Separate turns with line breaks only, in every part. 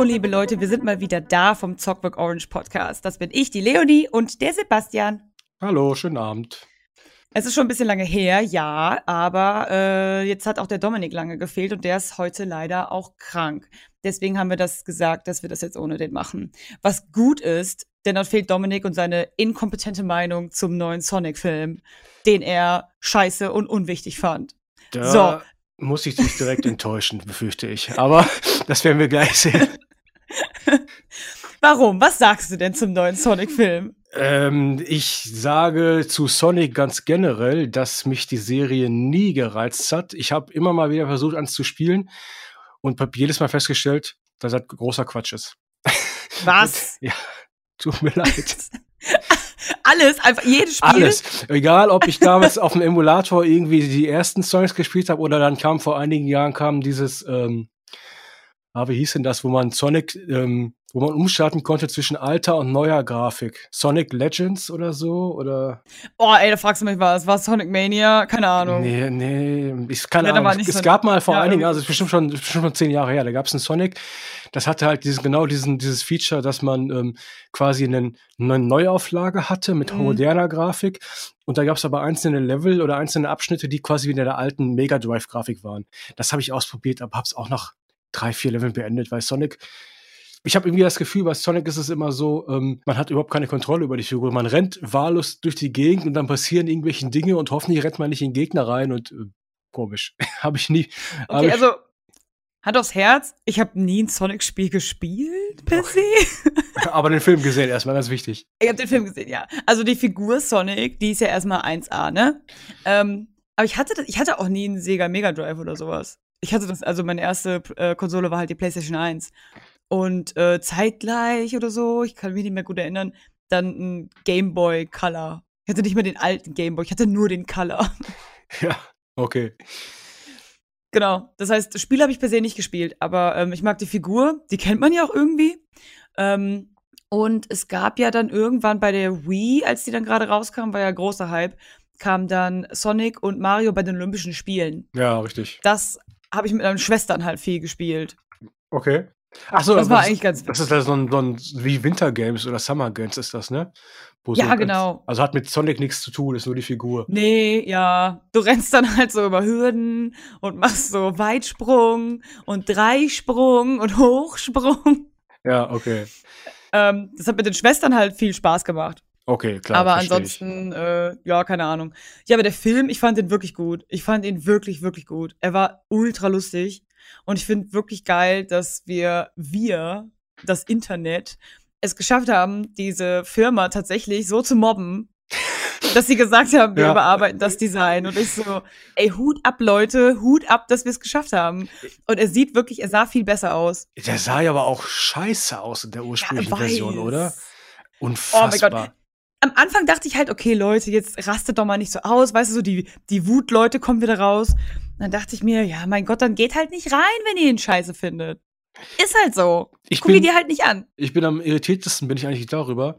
Hallo, liebe Leute, wir sind mal wieder da vom Zockwork Orange Podcast. Das bin ich, die Leonie und der Sebastian.
Hallo, schönen Abend.
Es ist schon ein bisschen lange her, ja, aber äh, jetzt hat auch der Dominik lange gefehlt und der ist heute leider auch krank. Deswegen haben wir das gesagt, dass wir das jetzt ohne den machen. Was gut ist, denn dann fehlt Dominik und seine inkompetente Meinung zum neuen Sonic-Film, den er scheiße und unwichtig fand.
Da so. muss ich dich direkt enttäuschen, befürchte ich. Aber das werden wir gleich sehen.
Warum? Was sagst du denn zum neuen Sonic-Film?
Ähm, ich sage zu Sonic ganz generell, dass mich die Serie nie gereizt hat. Ich habe immer mal wieder versucht, ans zu spielen und habe jedes Mal festgestellt, dass das großer Quatsch ist.
Was?
ja, tut mir leid.
Alles, einfach jedes Spiel.
Alles. Egal, ob ich damals auf dem Emulator irgendwie die ersten Songs gespielt habe oder dann kam vor einigen Jahren kam dieses, ähm, ah, wie hieß denn das, wo man Sonic ähm, wo man umschalten konnte zwischen alter und neuer Grafik. Sonic Legends oder so? Oder?
Oh, ey, da fragst du mich was. War Sonic Mania? Keine Ahnung.
Nee, nee, ich, keine ja, Ahnung. Es gab mal vor ja, einigen, also bestimmt schon, bestimmt schon zehn Jahre her, da gab es einen Sonic, das hatte halt diesen, genau diesen, dieses Feature, dass man ähm, quasi einen, eine Neuauflage hatte mit mhm. moderner Grafik. Und da gab es aber einzelne Level oder einzelne Abschnitte, die quasi wie in der alten Mega Drive-Grafik waren. Das habe ich ausprobiert, aber habe es auch nach drei, vier Leveln beendet, weil Sonic ich habe irgendwie das Gefühl, bei Sonic ist es immer so, ähm, man hat überhaupt keine Kontrolle über die Figur. Man rennt wahllos durch die Gegend und dann passieren irgendwelche Dinge und hoffentlich rennt man nicht in den Gegner rein und äh, komisch. habe ich nie.
Okay, ich, also Hand aufs Herz, ich habe nie ein Sonic-Spiel gespielt, per se.
Aber den Film gesehen, erstmal ganz wichtig.
Ich habe den Film gesehen, ja. Also die Figur Sonic, die ist ja erstmal 1A, ne? Ähm, aber ich hatte, das, ich hatte auch nie einen Sega Mega Drive oder sowas. Ich hatte das, also meine erste äh, Konsole war halt die PlayStation 1. Und äh, zeitgleich oder so, ich kann mich nicht mehr gut erinnern, dann ein Game Boy Color. Ich hatte nicht mehr den alten Game Boy, ich hatte nur den Color.
Ja, okay.
Genau, das heißt, das Spiel habe ich per se nicht gespielt, aber ähm, ich mag die Figur, die kennt man ja auch irgendwie. Ähm, und es gab ja dann irgendwann bei der Wii, als die dann gerade rauskam, war ja großer Hype, kam dann Sonic und Mario bei den Olympischen Spielen.
Ja, richtig.
Das habe ich mit meinen Schwestern halt viel gespielt.
Okay.
Ach so, das war eigentlich ganz.
Das ist ja so ein, so ein wie Winter Games oder Summer Games ist das, ne?
Wo ja, so genau.
Also hat mit Sonic nichts zu tun, ist nur die Figur.
Nee, ja. Du rennst dann halt so über Hürden und machst so Weitsprung und Dreisprung und Hochsprung.
Ja, okay.
Ähm, das hat mit den Schwestern halt viel Spaß gemacht.
Okay, klar.
Aber ansonsten, äh, ja, keine Ahnung. Ja, aber der Film, ich fand den wirklich gut. Ich fand ihn wirklich, wirklich gut. Er war ultra lustig. Und ich finde wirklich geil, dass wir, wir, das Internet, es geschafft haben, diese Firma tatsächlich so zu mobben, dass sie gesagt haben, wir ja. überarbeiten das Design. Und ich so, ey, Hut ab, Leute, Hut ab, dass wir es geschafft haben. Und er sieht wirklich, er sah viel besser aus.
Der sah ja aber auch scheiße aus in der ursprünglichen ja, Version, oder? Unfassbar. Oh mein Gott
am Anfang dachte ich halt, okay, Leute, jetzt rastet doch mal nicht so aus, weißt du, so die, die Wutleute kommen wieder raus. dann dachte ich mir, ja, mein Gott, dann geht halt nicht rein, wenn ihr ihn scheiße findet. Ist halt so. Ich Guck ihn dir halt nicht an.
Ich bin am irritiertesten, bin ich eigentlich darüber,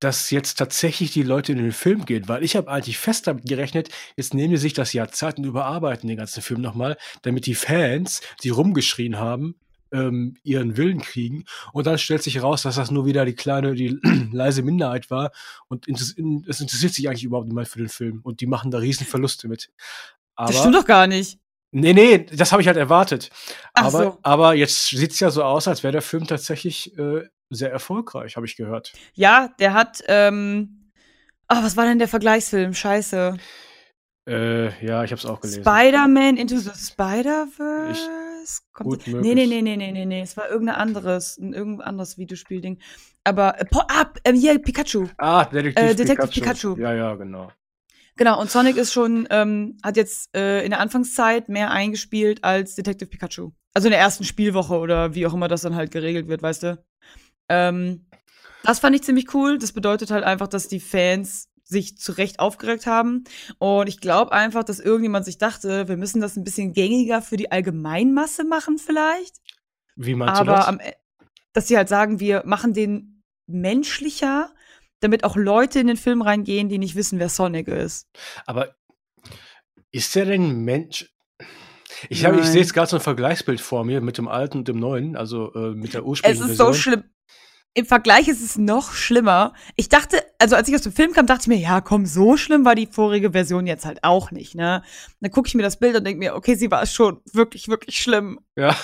dass jetzt tatsächlich die Leute in den Film gehen, weil ich habe eigentlich fest damit gerechnet, jetzt nehmen die sich das Jahr Zeit und überarbeiten den ganzen Film nochmal, damit die Fans, die rumgeschrien haben, ähm, ihren Willen kriegen. Und dann stellt sich heraus, dass das nur wieder die kleine, die leise Minderheit war. Und es interessiert sich eigentlich überhaupt nicht mal für den Film. Und die machen da riesen Verluste mit.
Aber, das stimmt doch gar nicht.
Nee, nee, das habe ich halt erwartet. aber, so. aber jetzt sieht es ja so aus, als wäre der Film tatsächlich äh, sehr erfolgreich, habe ich gehört.
Ja, der hat, ähm, ach, was war denn der Vergleichsfilm? Scheiße.
Äh, ja, ich habe es auch gelesen.
Spider-Man Into the Spider-Verse? Es kommt. Gut nee, nee, nee, nee, nee, nee, nee. Es war irgendein anderes, ein irgendein anderes Videospielding. Aber, äh, ah, äh, hier, Pikachu.
Ah, Detektiv,
äh, Detective Pikachu.
Pikachu. Ja, ja, genau.
Genau, und Sonic ist schon, ähm, hat jetzt äh, in der Anfangszeit mehr eingespielt als Detective Pikachu. Also in der ersten Spielwoche oder wie auch immer das dann halt geregelt wird, weißt du? Ähm, das fand ich ziemlich cool. Das bedeutet halt einfach, dass die Fans sich zu Recht aufgeregt haben. Und ich glaube einfach, dass irgendjemand sich dachte, wir müssen das ein bisschen gängiger für die Allgemeinmasse machen, vielleicht.
Wie meinst
Aber
du das?
Am, e, dass sie halt sagen, wir machen den menschlicher, damit auch Leute in den Film reingehen, die nicht wissen, wer Sonic ist.
Aber ist der denn Mensch? Ich, hab, ich sehe jetzt gerade so ein Vergleichsbild vor mir mit dem alten und dem neuen, also äh, mit der ursprünglichen
Es ist Version. so schlimm im Vergleich ist es noch schlimmer. Ich dachte, also als ich aus dem Film kam, dachte ich mir, ja, komm, so schlimm war die vorige Version jetzt halt auch nicht, ne? Dann gucke ich mir das Bild und denke mir, okay, sie war schon wirklich, wirklich schlimm.
Ja,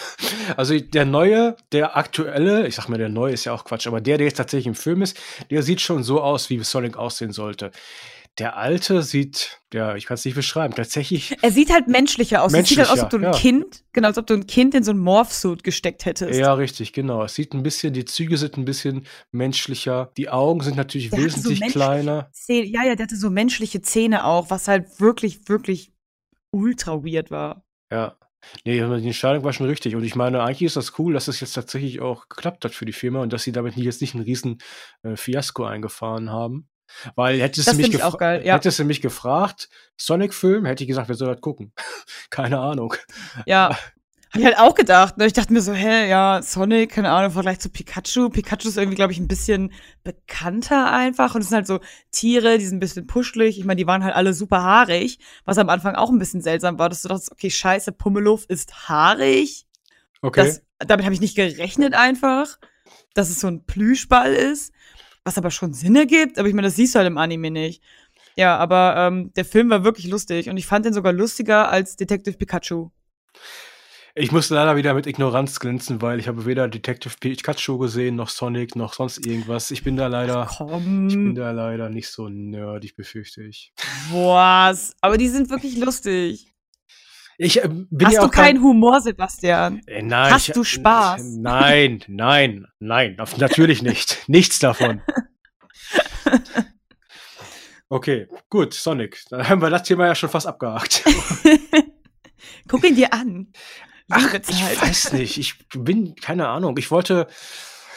also der neue, der aktuelle, ich sag mal, der neue ist ja auch Quatsch, aber der, der jetzt tatsächlich im Film ist, der sieht schon so aus, wie Sonic aussehen sollte. Der alte sieht, ja, ich kann es nicht beschreiben, tatsächlich.
Er sieht halt menschlicher aus. Menschlicher, es sieht halt aus, als ob du ein ja. Kind, genau, als ob du ein Kind in so ein Morphsuit gesteckt hättest.
Ja, richtig, genau. Es sieht ein bisschen, die Züge sind ein bisschen menschlicher. Die Augen sind natürlich der wesentlich so kleiner.
Zähne, ja, ja, der hatte so menschliche Zähne auch, was halt wirklich, wirklich ultra weird war.
Ja. Nee, die Entscheidung war schon richtig. Und ich meine, eigentlich ist das cool, dass es jetzt tatsächlich auch geklappt hat für die Firma und dass sie damit jetzt nicht einen riesen äh, Fiasko eingefahren haben. Weil hättest du, mich geil, ja. hättest du mich gefragt, Sonic-Film, hätte ich gesagt, wer soll das gucken? keine Ahnung.
Ja. Hab ich halt auch gedacht. Ne? Ich dachte mir so, hä, ja, Sonic, keine Ahnung, im Vergleich zu Pikachu. Pikachu ist irgendwie, glaube ich, ein bisschen bekannter einfach. Und es sind halt so Tiere, die sind ein bisschen puschelig. Ich meine, die waren halt alle super haarig, was am Anfang auch ein bisschen seltsam war, dass du dachtest, okay, scheiße, Pummeluff ist haarig. Okay. Das, damit habe ich nicht gerechnet einfach, dass es so ein Plüschball ist was aber schon Sinn ergibt. Aber ich meine, das siehst du halt im Anime nicht. Ja, aber ähm, der Film war wirklich lustig und ich fand den sogar lustiger als Detective Pikachu.
Ich musste leider wieder mit Ignoranz glänzen, weil ich habe weder Detective Pikachu gesehen, noch Sonic, noch sonst irgendwas. Ich bin da leider, Komm. ich bin da leider nicht so nerdig, befürchte ich.
Was? Aber die sind wirklich lustig.
Ich äh, bin
Hast
ja
du keinen Humor, Sebastian?
Äh, nein.
Hast ich, du Spaß?
Nein, nein, nein, natürlich nicht. Nichts davon. Okay, gut, Sonic. Dann haben wir das Thema ja schon fast abgehakt.
Guck ihn dir an.
Ach, ich weiß nicht. Ich bin, keine Ahnung. Ich wollte,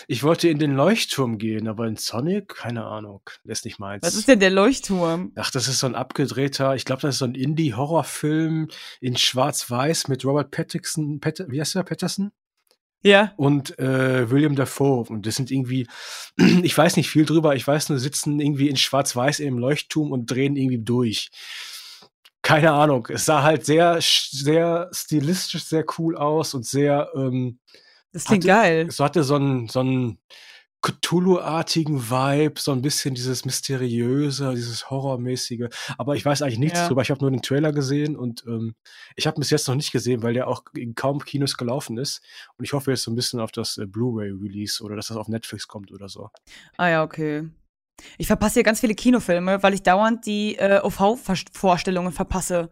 ich wollte in den Leuchtturm gehen, aber in Sonic, keine Ahnung, das ist nicht meins.
Was ist denn der Leuchtturm?
Ach, das ist so ein abgedrehter, ich glaube, das ist so ein Indie-Horrorfilm in Schwarz-Weiß mit Robert Pattinson, Pat wie heißt der, Patterson?
Ja.
Und äh, William Dafoe. Und das sind irgendwie, ich weiß nicht viel drüber, ich weiß nur, sitzen irgendwie in Schwarz-Weiß im Leuchtturm und drehen irgendwie durch. Keine Ahnung. Es sah halt sehr, sehr stilistisch, sehr cool aus und sehr, ähm,
das klingt hatte, geil.
So hatte so einen, so einen Cthulhu-artigen Vibe, so ein bisschen dieses Mysteriöse, dieses Horrormäßige. Aber ich weiß eigentlich nichts ja. drüber. Ich habe nur den Trailer gesehen und ähm, ich habe bis jetzt noch nicht gesehen, weil der auch in kaum Kinos gelaufen ist. Und ich hoffe jetzt so ein bisschen auf das äh, Blu-ray-Release oder dass das auf Netflix kommt oder so.
Ah ja, okay. Ich verpasse hier ganz viele Kinofilme, weil ich dauernd die äh, OV-Vorstellungen verpasse.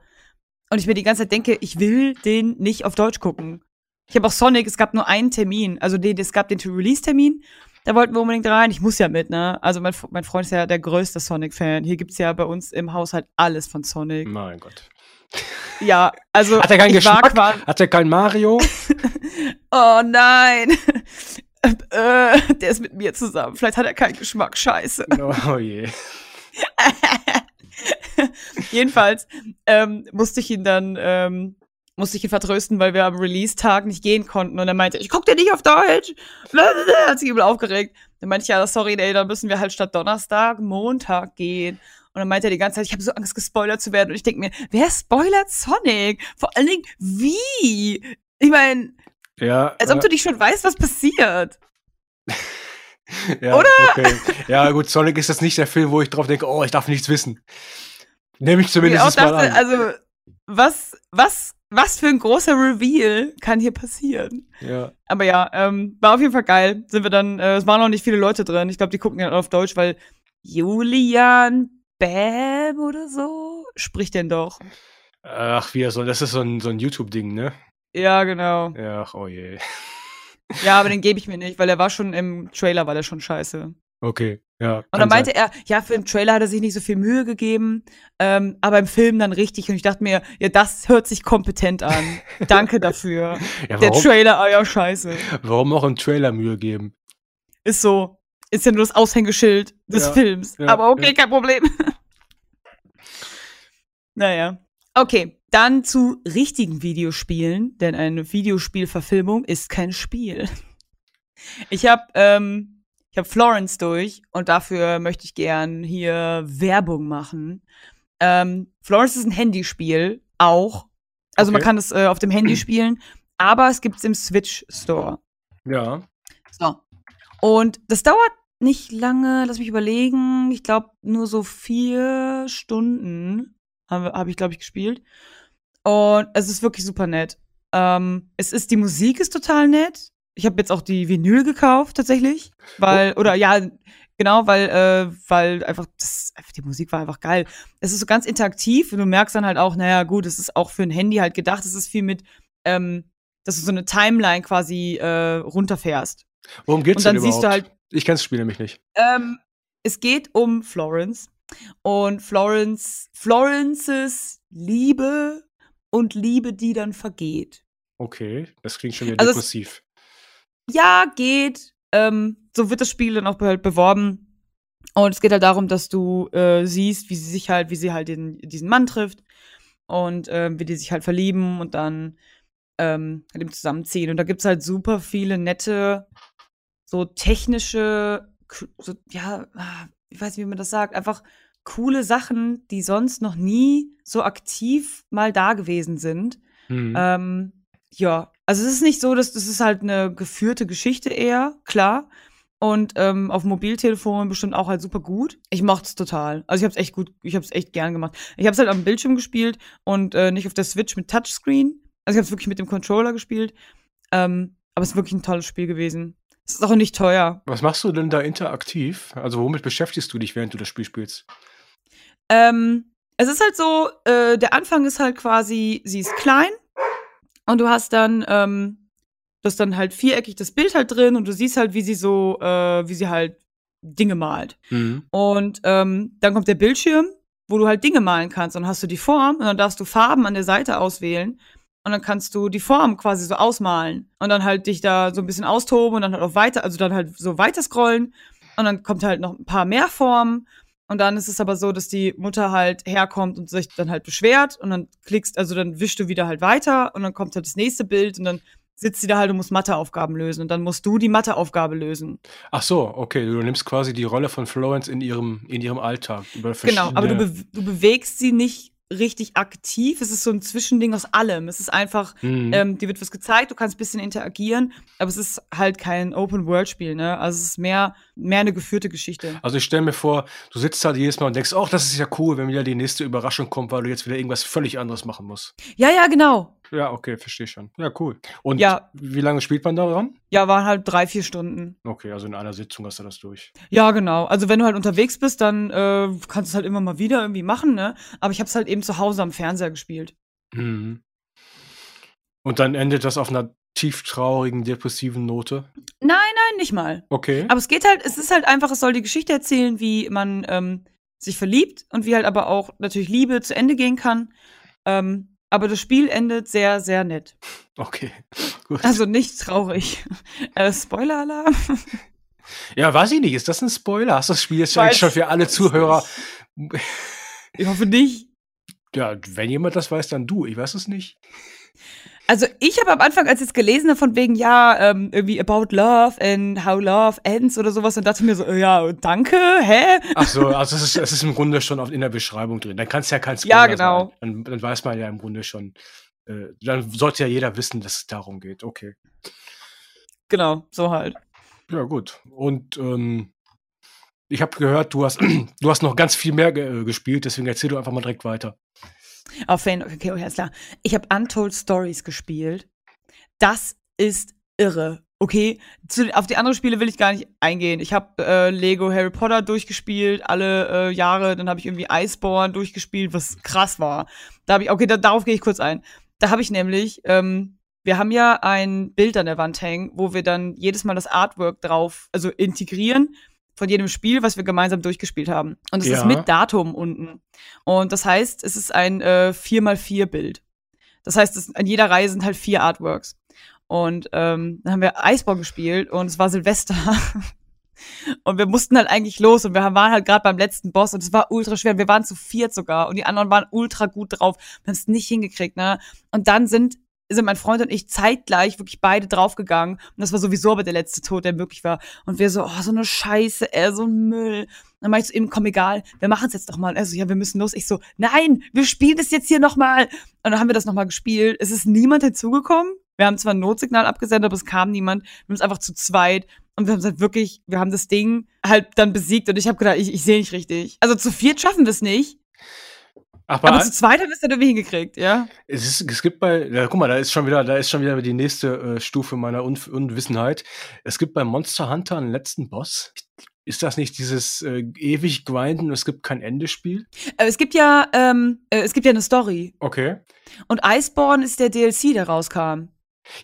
Und ich mir die ganze Zeit denke, ich will den nicht auf Deutsch gucken. Ich habe auch Sonic, es gab nur einen Termin. Also den, es gab den Release-Termin. Da wollten wir unbedingt rein. Ich muss ja mit, ne? Also mein, mein Freund ist ja der größte Sonic-Fan. Hier gibt's ja bei uns im Haushalt alles von Sonic.
Mein Gott.
Ja, also.
Hat er keinen Geschmack? Hat er kein Mario?
oh nein. äh, der ist mit mir zusammen. Vielleicht hat er keinen Geschmack. Scheiße.
Oh je.
Jedenfalls ähm, musste ich ihn dann ähm, musste ich ihn vertrösten, weil wir am Release-Tag nicht gehen konnten. Und er meinte, ich guck dir nicht auf Deutsch. Hat sich übel aufgeregt. Dann meinte ich, ja, sorry, ey, dann müssen wir halt statt Donnerstag Montag gehen. Und dann meinte er die ganze Zeit, ich habe so Angst, gespoilert zu werden. Und ich denke mir, wer spoilert Sonic? Vor allen Dingen, wie? Ich meine,
ja,
als ob äh, du dich schon weißt, was passiert.
ja, Oder? Okay. Ja, gut, Sonic ist jetzt nicht der Film, wo ich drauf denke, oh, ich darf nichts wissen. Nehme ich zumindest ich dachte, mal an.
Also, was, was was für ein großer Reveal kann hier passieren?
Ja.
Aber ja, ähm, war auf jeden Fall geil. Sind wir dann, äh, es waren noch nicht viele Leute drin. Ich glaube, die gucken ja auf Deutsch, weil Julian Bam oder so spricht denn doch.
Ach, wie er so, das ist so ein, so ein YouTube-Ding, ne?
Ja, genau.
Ja, ach, oh je.
Ja, aber den gebe ich mir nicht, weil er war schon im Trailer, war der schon scheiße.
Okay, ja.
Und dann meinte sein. er, ja, für den Trailer hat er sich nicht so viel Mühe gegeben, ähm, aber im Film dann richtig. Und ich dachte mir, ja, das hört sich kompetent an. Danke dafür. ja, Der Trailer, ah ja, scheiße.
Warum auch im Trailer Mühe geben?
Ist so. Ist ja nur das Aushängeschild des ja, Films. Aber okay, kein Problem. naja. Okay, dann zu richtigen Videospielen, denn eine Videospielverfilmung ist kein Spiel. Ich habe ähm, ich habe Florence durch und dafür möchte ich gern hier Werbung machen. Ähm, Florence ist ein Handyspiel, auch Also okay. man kann es äh, auf dem Handy spielen, aber es gibt es im Switch Store.
Ja.
So. Und das dauert nicht lange, lass mich überlegen. Ich glaube, nur so vier Stunden habe hab ich, glaube ich, gespielt. Und es ist wirklich super nett. Ähm, es ist, die Musik ist total nett. Ich habe jetzt auch die Vinyl gekauft, tatsächlich. Weil, oh. oder ja, genau, weil, äh, weil einfach, das, die Musik war einfach geil. Es ist so ganz interaktiv und du merkst dann halt auch, naja, gut, es ist auch für ein Handy halt gedacht. Es ist viel mit, ähm, dass du so eine Timeline quasi äh, runterfährst.
Worum geht's
und dann
denn
siehst
überhaupt?
du halt.
Ich kenne das Spiel nämlich nicht.
Ähm, es geht um Florence und Florence, Florences Liebe und Liebe, die dann vergeht.
Okay, das klingt schon wieder also depressiv.
Ja, geht. Ähm, so wird das Spiel dann auch halt beworben. Und es geht halt darum, dass du äh, siehst, wie sie sich halt, wie sie halt den, diesen Mann trifft und äh, wie die sich halt verlieben und dann ähm, mit ihm zusammenziehen. Und da gibt es halt super viele nette, so technische, so, ja, ah, ich weiß nicht, wie man das sagt, einfach coole Sachen, die sonst noch nie so aktiv mal da gewesen sind. Mhm. Ähm, ja, also es ist nicht so, dass das ist halt eine geführte Geschichte eher, klar. Und ähm, auf Mobiltelefonen bestimmt auch halt super gut. Ich mochte es total. Also ich habe es echt gut, ich habe es echt gern gemacht. Ich habe es halt am Bildschirm gespielt und äh, nicht auf der Switch mit Touchscreen. Also ich habe es wirklich mit dem Controller gespielt. Ähm, aber es ist wirklich ein tolles Spiel gewesen. Es ist auch nicht teuer.
Was machst du denn da interaktiv? Also womit beschäftigst du dich, während du das Spiel spielst?
Ähm, es ist halt so, äh, der Anfang ist halt quasi, sie ist klein und du hast dann, ähm, das dann halt viereckig das Bild halt drin und du siehst halt, wie sie so, äh, wie sie halt Dinge malt. Mhm. Und ähm, dann kommt der Bildschirm, wo du halt Dinge malen kannst. Und dann hast du die Form und dann darfst du Farben an der Seite auswählen. Und dann kannst du die Form quasi so ausmalen. Und dann halt dich da so ein bisschen austoben und dann halt auch weiter, also dann halt so weiter scrollen. Und dann kommt halt noch ein paar mehr Formen. Und dann ist es aber so, dass die Mutter halt herkommt und sich dann halt beschwert und dann klickst, also dann wischst du wieder halt weiter und dann kommt halt das nächste Bild und dann sitzt sie da halt und muss Matheaufgaben lösen und dann musst du die Matheaufgabe lösen.
Ach so, okay, du nimmst quasi die Rolle von Florence in ihrem, in ihrem Alltag.
genau, aber du, be du bewegst sie nicht richtig aktiv. Es ist so ein Zwischending aus allem. Es ist einfach, mhm. ähm, dir wird was gezeigt, du kannst ein bisschen interagieren, aber es ist halt kein Open-World-Spiel, ne? Also es ist mehr, mehr eine geführte Geschichte.
Also ich stelle mir vor, du sitzt halt jedes Mal und denkst, ach, das ist ja cool, wenn wieder die nächste Überraschung kommt, weil du jetzt wieder irgendwas völlig anderes machen musst.
Ja, ja, genau.
Ja, okay, verstehe schon. Ja, cool. Und ja. wie lange spielt man daran?
Ja, waren halt drei, vier Stunden.
Okay, also in einer Sitzung hast du das durch.
Ja, genau. Also wenn du halt unterwegs bist, dann äh, kannst du es halt immer mal wieder irgendwie machen, ne? Aber ich habe es halt eben zu Hause am Fernseher gespielt. Mhm.
Und dann endet das auf einer tieftraurigen, depressiven Note?
Nein, nein, nicht mal.
Okay.
Aber es geht halt, es ist halt einfach, es soll die Geschichte erzählen, wie man ähm, sich verliebt und wie halt aber auch natürlich Liebe zu Ende gehen kann. Ähm, aber das Spiel endet sehr, sehr nett.
Okay, gut.
Also nicht traurig. Äh, Spoiler-Alarm?
Ja, weiß ich nicht. Ist das ein Spoiler? Hast du das Spiel jetzt eigentlich schon für alle Zuhörer?
Ich hoffe nicht.
Ja, wenn jemand das weiß, dann du. Ich weiß es nicht.
Also ich habe am Anfang, als ich es gelesen habe, von wegen, ja, ähm, irgendwie about love and how love ends oder sowas, und dachte mir so, ja, danke, hä?
Ach so, also es ist, es ist im Grunde schon in der Beschreibung drin. Dann kann es ja kein Spoiler
Ja, genau.
Sein. Dann, dann weiß man ja im Grunde schon, äh, dann sollte ja jeder wissen, dass es darum geht. Okay.
Genau, so halt.
Ja, gut. Und ähm, ich habe gehört, du hast, du hast noch ganz viel mehr ge äh, gespielt, deswegen erzähl du einfach mal direkt weiter.
Auf Fan, okay, okay, alles klar. Ich habe Untold Stories gespielt. Das ist irre. Okay, Zu, auf die anderen Spiele will ich gar nicht eingehen. Ich habe äh, Lego Harry Potter durchgespielt, alle äh, Jahre. Dann habe ich irgendwie Iceborne durchgespielt, was krass war. Da habe ich, okay, da, darauf gehe ich kurz ein. Da habe ich nämlich, ähm, wir haben ja ein Bild an der Wand hängen, wo wir dann jedes Mal das Artwork drauf, also integrieren von jedem Spiel, was wir gemeinsam durchgespielt haben. Und es ja. ist mit Datum unten. Und das heißt, es ist ein äh, 4x4-Bild. Das heißt, es, an jeder Reihe sind halt vier Artworks. Und ähm, dann haben wir Eisborn gespielt und es war Silvester. und wir mussten halt eigentlich los und wir waren halt gerade beim letzten Boss und es war ultra schwer. Wir waren zu viert sogar und die anderen waren ultra gut drauf. Wir haben es nicht hingekriegt, ne? Und dann sind sind mein Freund und ich zeitgleich wirklich beide draufgegangen. Und das war sowieso aber der letzte Tod, der möglich war. Und wir so, oh, so eine Scheiße, ey, so ein Müll. Dann mach ich zu ihm, komm, egal, wir machen es jetzt doch mal. Also, ja, wir müssen los. Ich so, nein, wir spielen das jetzt hier nochmal. Und dann haben wir das nochmal gespielt. Es ist niemand hinzugekommen. Wir haben zwar ein Notsignal abgesendet, aber es kam niemand. Wir haben es einfach zu zweit und wir haben halt wirklich, wir haben das Ding halt dann besiegt und ich habe gedacht, ich, ich sehe nicht richtig. Also zu viert schaffen wir es nicht. Ach, aber zu zweit haben wir es dann irgendwie hingekriegt, ja.
Es, ist, es gibt bei, ja, guck mal, da ist schon wieder, da ist schon wieder die nächste äh, Stufe meiner Un Unwissenheit. Es gibt bei Monster Hunter einen letzten Boss. Ist das nicht dieses äh, ewig grinden, es gibt kein Endespiel?
Äh, es gibt ja, ähm, äh, es gibt ja eine Story.
Okay.
Und Iceborne ist der DLC, der rauskam.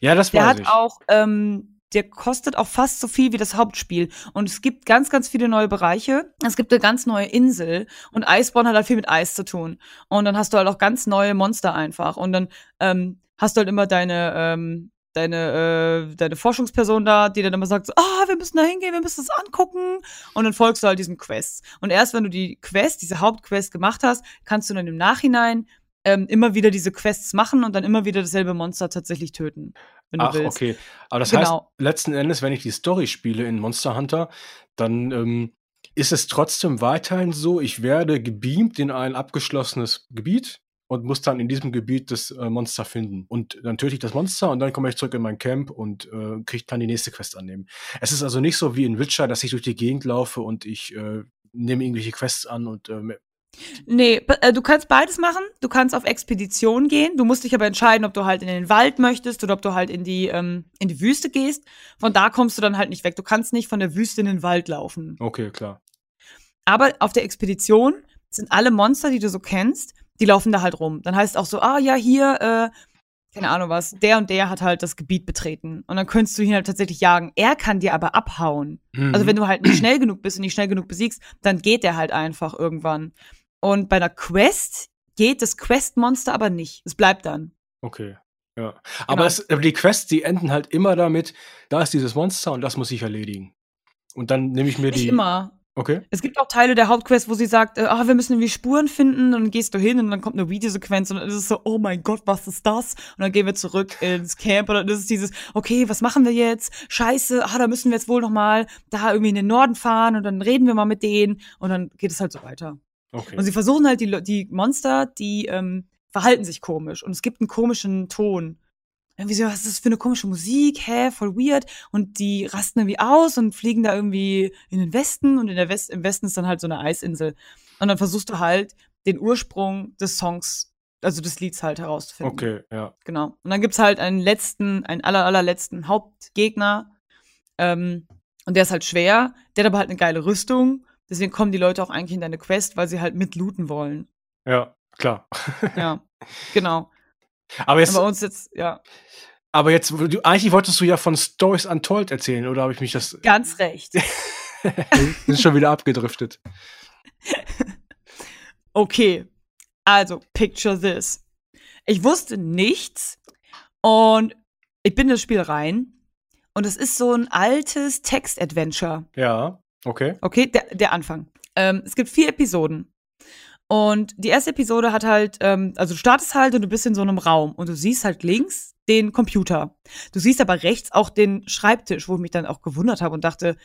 Ja, das
war
Der
hat auch, ähm, der kostet auch fast so viel wie das Hauptspiel. Und es gibt ganz, ganz viele neue Bereiche. Es gibt eine ganz neue Insel. Und Iceborne hat halt viel mit Eis zu tun. Und dann hast du halt auch ganz neue Monster einfach. Und dann ähm, hast du halt immer deine, ähm, deine, äh, deine Forschungsperson da, die dann immer sagt, so, ah, wir müssen da hingehen, wir müssen das angucken. Und dann folgst du halt diesen Quests. Und erst wenn du die Quest, diese Hauptquest gemacht hast, kannst du dann im Nachhinein ähm, immer wieder diese Quests machen und dann immer wieder dasselbe Monster tatsächlich töten.
Ach,
willst.
okay. Aber das genau. heißt, letzten Endes, wenn ich die Story spiele in Monster Hunter, dann ähm, ist es trotzdem weiterhin so, ich werde gebeamt in ein abgeschlossenes Gebiet und muss dann in diesem Gebiet das äh, Monster finden. Und dann töte ich das Monster und dann komme ich zurück in mein Camp und äh, kriege dann die nächste Quest annehmen. Es ist also nicht so wie in Witcher, dass ich durch die Gegend laufe und ich äh, nehme irgendwelche Quests an und äh,
Nee, äh, du kannst beides machen. Du kannst auf Expedition gehen. Du musst dich aber entscheiden, ob du halt in den Wald möchtest oder ob du halt in die, ähm, in die Wüste gehst. Von da kommst du dann halt nicht weg. Du kannst nicht von der Wüste in den Wald laufen.
Okay, klar.
Aber auf der Expedition sind alle Monster, die du so kennst, die laufen da halt rum. Dann heißt es auch so, ah ja, hier, äh, keine Ahnung was, der und der hat halt das Gebiet betreten. Und dann könntest du ihn halt tatsächlich jagen. Er kann dir aber abhauen. Mhm. Also wenn du halt nicht schnell genug bist und nicht schnell genug besiegst, dann geht er halt einfach irgendwann. Und bei einer Quest geht das Quest-Monster aber nicht. Es bleibt dann.
Okay. Ja. Aber, genau. es, die Quests, die enden halt immer damit, da ist dieses Monster und das muss ich erledigen. Und dann nehme ich mir die.
Nicht immer.
Okay.
Es gibt auch Teile der Hauptquest, wo sie sagt, äh, ah, wir müssen irgendwie Spuren finden. Und dann gehst du hin und dann kommt eine Videosequenz und dann ist es so, oh mein Gott, was ist das? Und dann gehen wir zurück ins Camp und dann ist es dieses, okay, was machen wir jetzt? Scheiße, ah, da müssen wir jetzt wohl noch mal da irgendwie in den Norden fahren und dann reden wir mal mit denen und dann geht es halt so weiter. Okay. Und sie versuchen halt die, die Monster, die ähm, verhalten sich komisch und es gibt einen komischen Ton. Irgendwie so, was ist das für eine komische Musik? Hä, voll weird. Und die rasten irgendwie aus und fliegen da irgendwie in den Westen und in der West im Westen ist dann halt so eine Eisinsel. Und dann versuchst du halt den Ursprung des Songs, also des Lieds halt herauszufinden.
Okay, ja.
Genau. Und dann gibt's halt einen letzten, einen aller, allerletzten Hauptgegner. Ähm, und der ist halt schwer, der hat aber halt eine geile Rüstung Deswegen kommen die Leute auch eigentlich in deine Quest, weil sie halt mitlooten wollen.
Ja, klar.
ja, genau.
Aber jetzt.
bei uns jetzt, ja.
Aber jetzt, du, eigentlich wolltest du ja von Stories Untold erzählen, oder habe ich mich das.
Ganz recht.
sind schon wieder abgedriftet.
Okay. Also, picture this. Ich wusste nichts und ich bin in das Spiel rein und es ist so ein altes Text-Adventure.
Ja. Okay.
Okay, der, der Anfang. Ähm, es gibt vier Episoden. Und die erste Episode hat halt, ähm, also du startest halt und du bist in so einem Raum und du siehst halt links den Computer. Du siehst aber rechts auch den Schreibtisch, wo ich mich dann auch gewundert habe und dachte,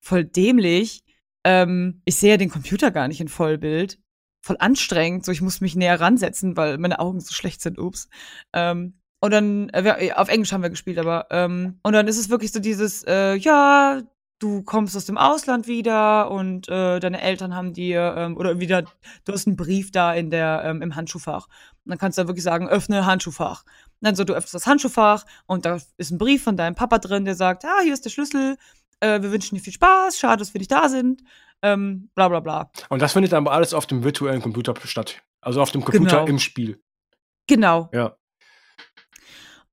voll dämlich. Ähm, ich sehe ja den Computer gar nicht in Vollbild. Voll anstrengend, so ich muss mich näher ransetzen, weil meine Augen so schlecht sind, ups. Ähm, und dann, äh, auf Englisch haben wir gespielt, aber, ähm, und dann ist es wirklich so dieses, äh, ja, du kommst aus dem Ausland wieder und äh, deine Eltern haben dir ähm, oder wieder du hast einen Brief da in der ähm, im Handschuhfach. Und dann kannst du da wirklich sagen öffne Handschuhfach. Und dann so du öffnest das Handschuhfach und da ist ein Brief von deinem Papa drin der sagt ah hier ist der Schlüssel äh, wir wünschen dir viel Spaß schade dass wir nicht da sind ähm, bla bla bla.
Und das findet aber alles auf dem virtuellen Computer statt. Also auf dem Computer genau. im Spiel.
Genau.
Ja.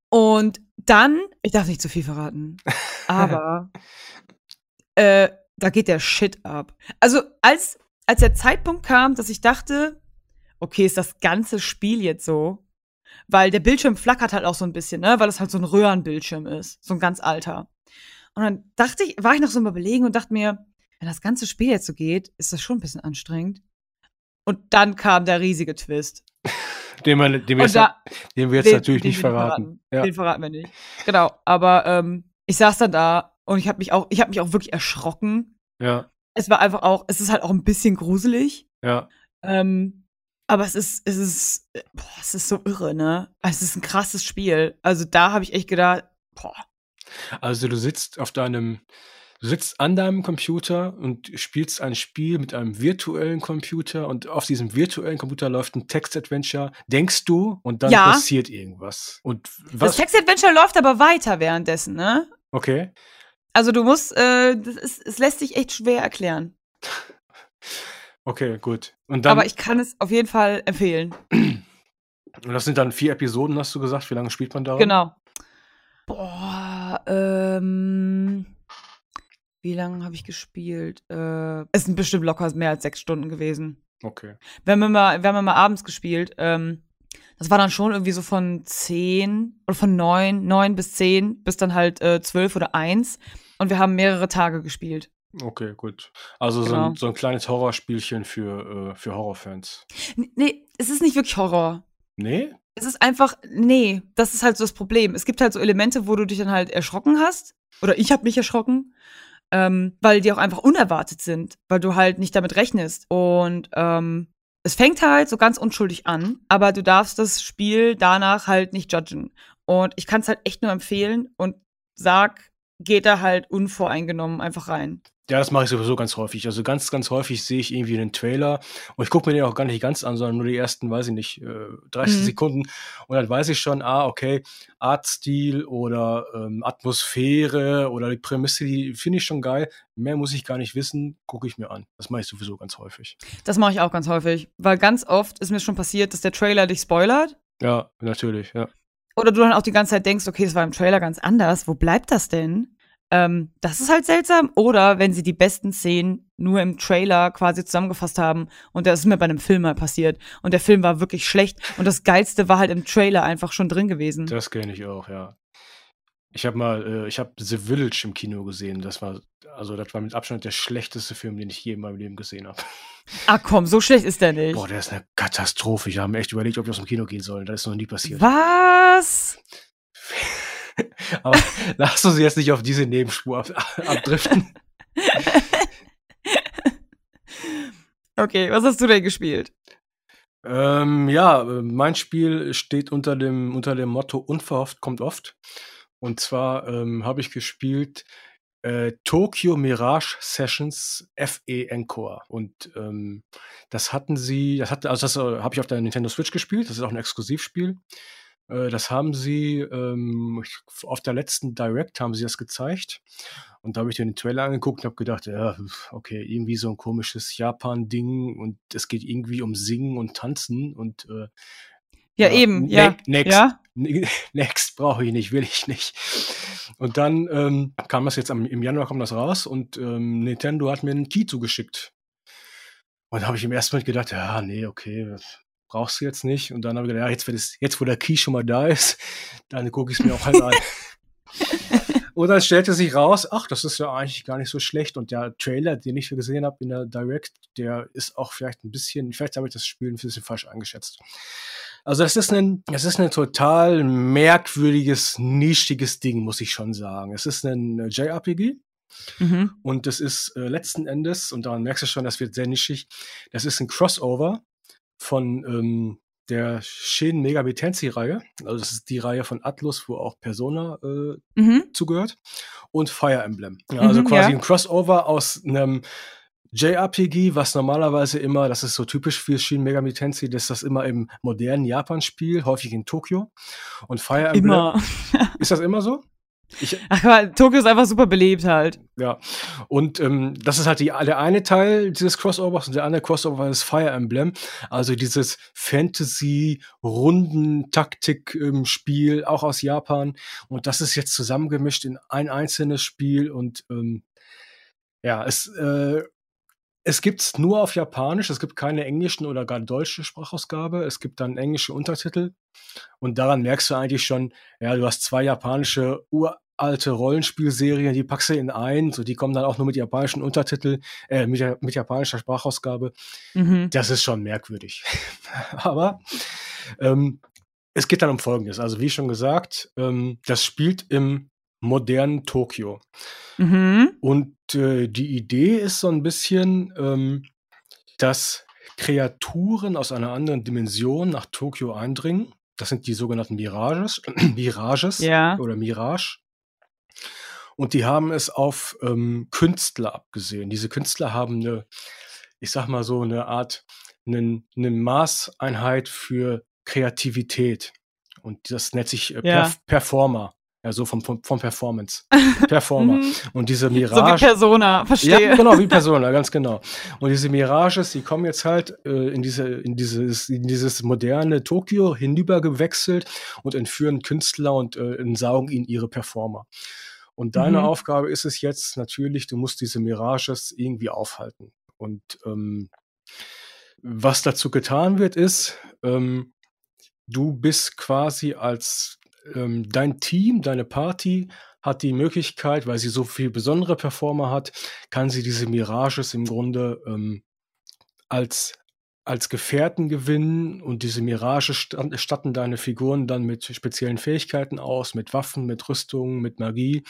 Und dann ich darf nicht zu viel verraten aber äh, da geht der Shit ab. Also, als, als der Zeitpunkt kam, dass ich dachte, okay, ist das ganze Spiel jetzt so? Weil der Bildschirm flackert halt auch so ein bisschen, ne? Weil es halt so ein Röhrenbildschirm ist. So ein ganz alter. Und dann dachte ich, war ich noch so im Überlegen und dachte mir, wenn das ganze Spiel jetzt so geht, ist das schon ein bisschen anstrengend. Und dann kam der riesige Twist.
den, man, den, wir, jetzt, da, den wir jetzt den, natürlich den nicht verraten. verraten.
Ja. Den verraten wir nicht. Genau, aber ähm, ich saß dann da und ich habe mich auch, ich habe mich auch wirklich erschrocken.
Ja.
Es war einfach auch, es ist halt auch ein bisschen gruselig.
Ja.
Ähm, aber es ist, es ist, boah, es ist so irre, ne? Es ist ein krasses Spiel. Also da habe ich echt gedacht, boah.
Also du sitzt auf deinem, du sitzt an deinem Computer und spielst ein Spiel mit einem virtuellen Computer und auf diesem virtuellen Computer läuft ein Text-Adventure, denkst du, und dann ja. passiert irgendwas. Und was?
Das Text-Adventure läuft aber weiter währenddessen, ne?
Okay.
Also du musst, äh, das ist, es lässt sich echt schwer erklären.
Okay, gut.
Dann, Aber ich kann es auf jeden Fall empfehlen.
Und das sind dann vier Episoden, hast du gesagt. Wie lange spielt man da?
Genau. Boah, ähm. Wie lange habe ich gespielt? Äh, es sind bestimmt locker mehr als sechs Stunden gewesen.
Okay.
Wir haben mal, wir haben mal abends gespielt. Ähm, das war dann schon irgendwie so von zehn oder von neun, neun bis zehn bis dann halt äh, zwölf oder eins. Und wir haben mehrere Tage gespielt.
Okay, gut. Also so, ein, genau. so ein kleines Horrorspielchen für, äh, für Horrorfans.
Nee, es ist nicht wirklich Horror.
Nee?
Es ist einfach, nee, das ist halt so das Problem. Es gibt halt so Elemente, wo du dich dann halt erschrocken hast. Oder ich habe mich erschrocken. Ähm, weil die auch einfach unerwartet sind, weil du halt nicht damit rechnest. Und ähm, es fängt halt so ganz unschuldig an, aber du darfst das Spiel danach halt nicht judgen. Und ich kann es halt echt nur empfehlen und sag, geht da halt unvoreingenommen einfach rein.
Ja, das mache ich sowieso ganz häufig. Also ganz, ganz häufig sehe ich irgendwie einen Trailer und ich gucke mir den auch gar nicht ganz an, sondern nur die ersten, weiß ich nicht, 30 äh, mhm. Sekunden und dann weiß ich schon, ah, okay, Artstil oder ähm, Atmosphäre oder die Prämisse, die finde ich schon geil. Mehr muss ich gar nicht wissen, gucke ich mir an. Das mache ich sowieso ganz häufig.
Das mache ich auch ganz häufig, weil ganz oft ist mir schon passiert, dass der Trailer dich spoilert.
Ja, natürlich, ja.
Oder du dann auch die ganze Zeit denkst, okay, das war im Trailer ganz anders. Wo bleibt das denn? Ähm, das ist halt seltsam. Oder wenn sie die besten Szenen nur im Trailer quasi zusammengefasst haben. Und das ist mir bei einem Film mal passiert. Und der Film war wirklich schlecht. Und das Geilste war halt im Trailer einfach schon drin gewesen.
Das kenne ich auch, ja. Ich habe mal, äh, ich habe The Village im Kino gesehen. Das war, also das war mit Abstand der schlechteste Film, den ich je in meinem Leben gesehen habe.
Ach komm, so schlecht ist der nicht.
Boah, der ist eine Katastrophe. Ich habe mir echt überlegt, ob wir aus dem Kino gehen sollen. Das ist noch nie passiert.
Was?
Aber lass uns jetzt nicht auf diese Nebenspur ab abdriften.
Okay, was hast du denn gespielt?
Ähm, ja, mein Spiel steht unter dem, unter dem Motto Unverhofft kommt oft. Und zwar ähm, habe ich gespielt äh, Tokyo Mirage Sessions FE Encore. Und ähm, das hatten sie, das hatte, also das äh, habe ich auf der Nintendo Switch gespielt, das ist auch ein Exklusivspiel. Äh, das haben sie ähm, auf der letzten Direct haben sie das gezeigt. Und da habe ich den Trailer angeguckt und habe gedacht, ja, okay, irgendwie so ein komisches Japan-Ding und es geht irgendwie um Singen und Tanzen und äh,
ja, ja, eben, ne ja.
Next,
ja.
next brauche ich nicht, will ich nicht. Und dann ähm, kam das jetzt am, im Januar kommt das raus und ähm, Nintendo hat mir einen Key zugeschickt. Und da habe ich im ersten Moment gedacht, ja, nee, okay, brauchst du jetzt nicht. Und dann habe ich gedacht, ja, jetzt, das, jetzt wo der Key schon mal da ist, dann gucke ich es mir auch halt an. Und dann stellte sich raus, ach, das ist ja eigentlich gar nicht so schlecht. Und der Trailer, den ich gesehen habe in der Direct, der ist auch vielleicht ein bisschen, vielleicht habe ich das Spiel ein bisschen falsch eingeschätzt. Also das ist ein, es ist ein total merkwürdiges, nischiges Ding, muss ich schon sagen. Es ist ein JRPG. Mhm. Und das ist äh, letzten Endes, und daran merkst du schon, das wird sehr nischig, das ist ein Crossover von ähm, der Shin Megami Tensei-Reihe. Also das ist die Reihe von Atlus, wo auch Persona äh, mhm. zugehört. Und Fire Emblem. Ja, also mhm, quasi ja. ein Crossover aus einem JRPG, was normalerweise immer, das ist so typisch für Shin Megami Tensei, dass das immer im modernen Japan spielt, häufig in Tokio. Und Fire Emblem.
Immer.
ist das immer so?
Ich, Ach, weil Tokio ist einfach super belebt halt.
Ja. Und ähm, das ist halt die, der eine Teil dieses Crossovers und der andere Crossover ist Fire Emblem. Also dieses Fantasy-Runden-Taktik-Spiel, ähm, auch aus Japan. Und das ist jetzt zusammengemischt in ein einzelnes Spiel und ähm, ja, es, äh, es gibt's nur auf Japanisch, es gibt keine englischen oder gar deutsche Sprachausgabe, es gibt dann englische Untertitel. Und daran merkst du eigentlich schon, ja, du hast zwei japanische uralte Rollenspielserien, die packst du in ein, so die kommen dann auch nur mit japanischen Untertitel, äh, mit, mit japanischer Sprachausgabe. Mhm. Das ist schon merkwürdig. Aber Ähm, es geht dann um Folgendes. Also wie schon gesagt, ähm, das spielt im modernen Tokio. Mhm. Und äh, die Idee ist so ein bisschen, ähm, dass Kreaturen aus einer anderen Dimension nach Tokio eindringen. Das sind die sogenannten Mirages, Mirages ja. oder Mirage. Und die haben es auf ähm, Künstler abgesehen. Diese Künstler haben eine, ich sag mal so, eine Art, eine, eine Maßeinheit für Kreativität. Und das nennt sich äh, ja. Performer. Ja, so vom, vom, vom Performance. Performer. Mhm. und diese Mirage.
So wie Persona, verstehe.
Ja, genau, wie Persona, ganz genau. Und diese Mirages, die kommen jetzt halt äh, in, diese, in, dieses, in dieses moderne Tokio hinübergewechselt und entführen Künstler und äh, entsaugen ihnen ihre Performer. Und deine mhm. Aufgabe ist es jetzt natürlich, du musst diese Mirages irgendwie aufhalten. Und ähm, was dazu getan wird, ist, ähm, du bist quasi als ähm, dein Team, deine Party hat die Möglichkeit, weil sie so viel besondere Performer hat, kann sie diese Mirages im Grunde ähm, als als Gefährten gewinnen und diese Mirage statten deine Figuren dann mit speziellen Fähigkeiten aus, mit Waffen, mit Rüstungen, mit Magie.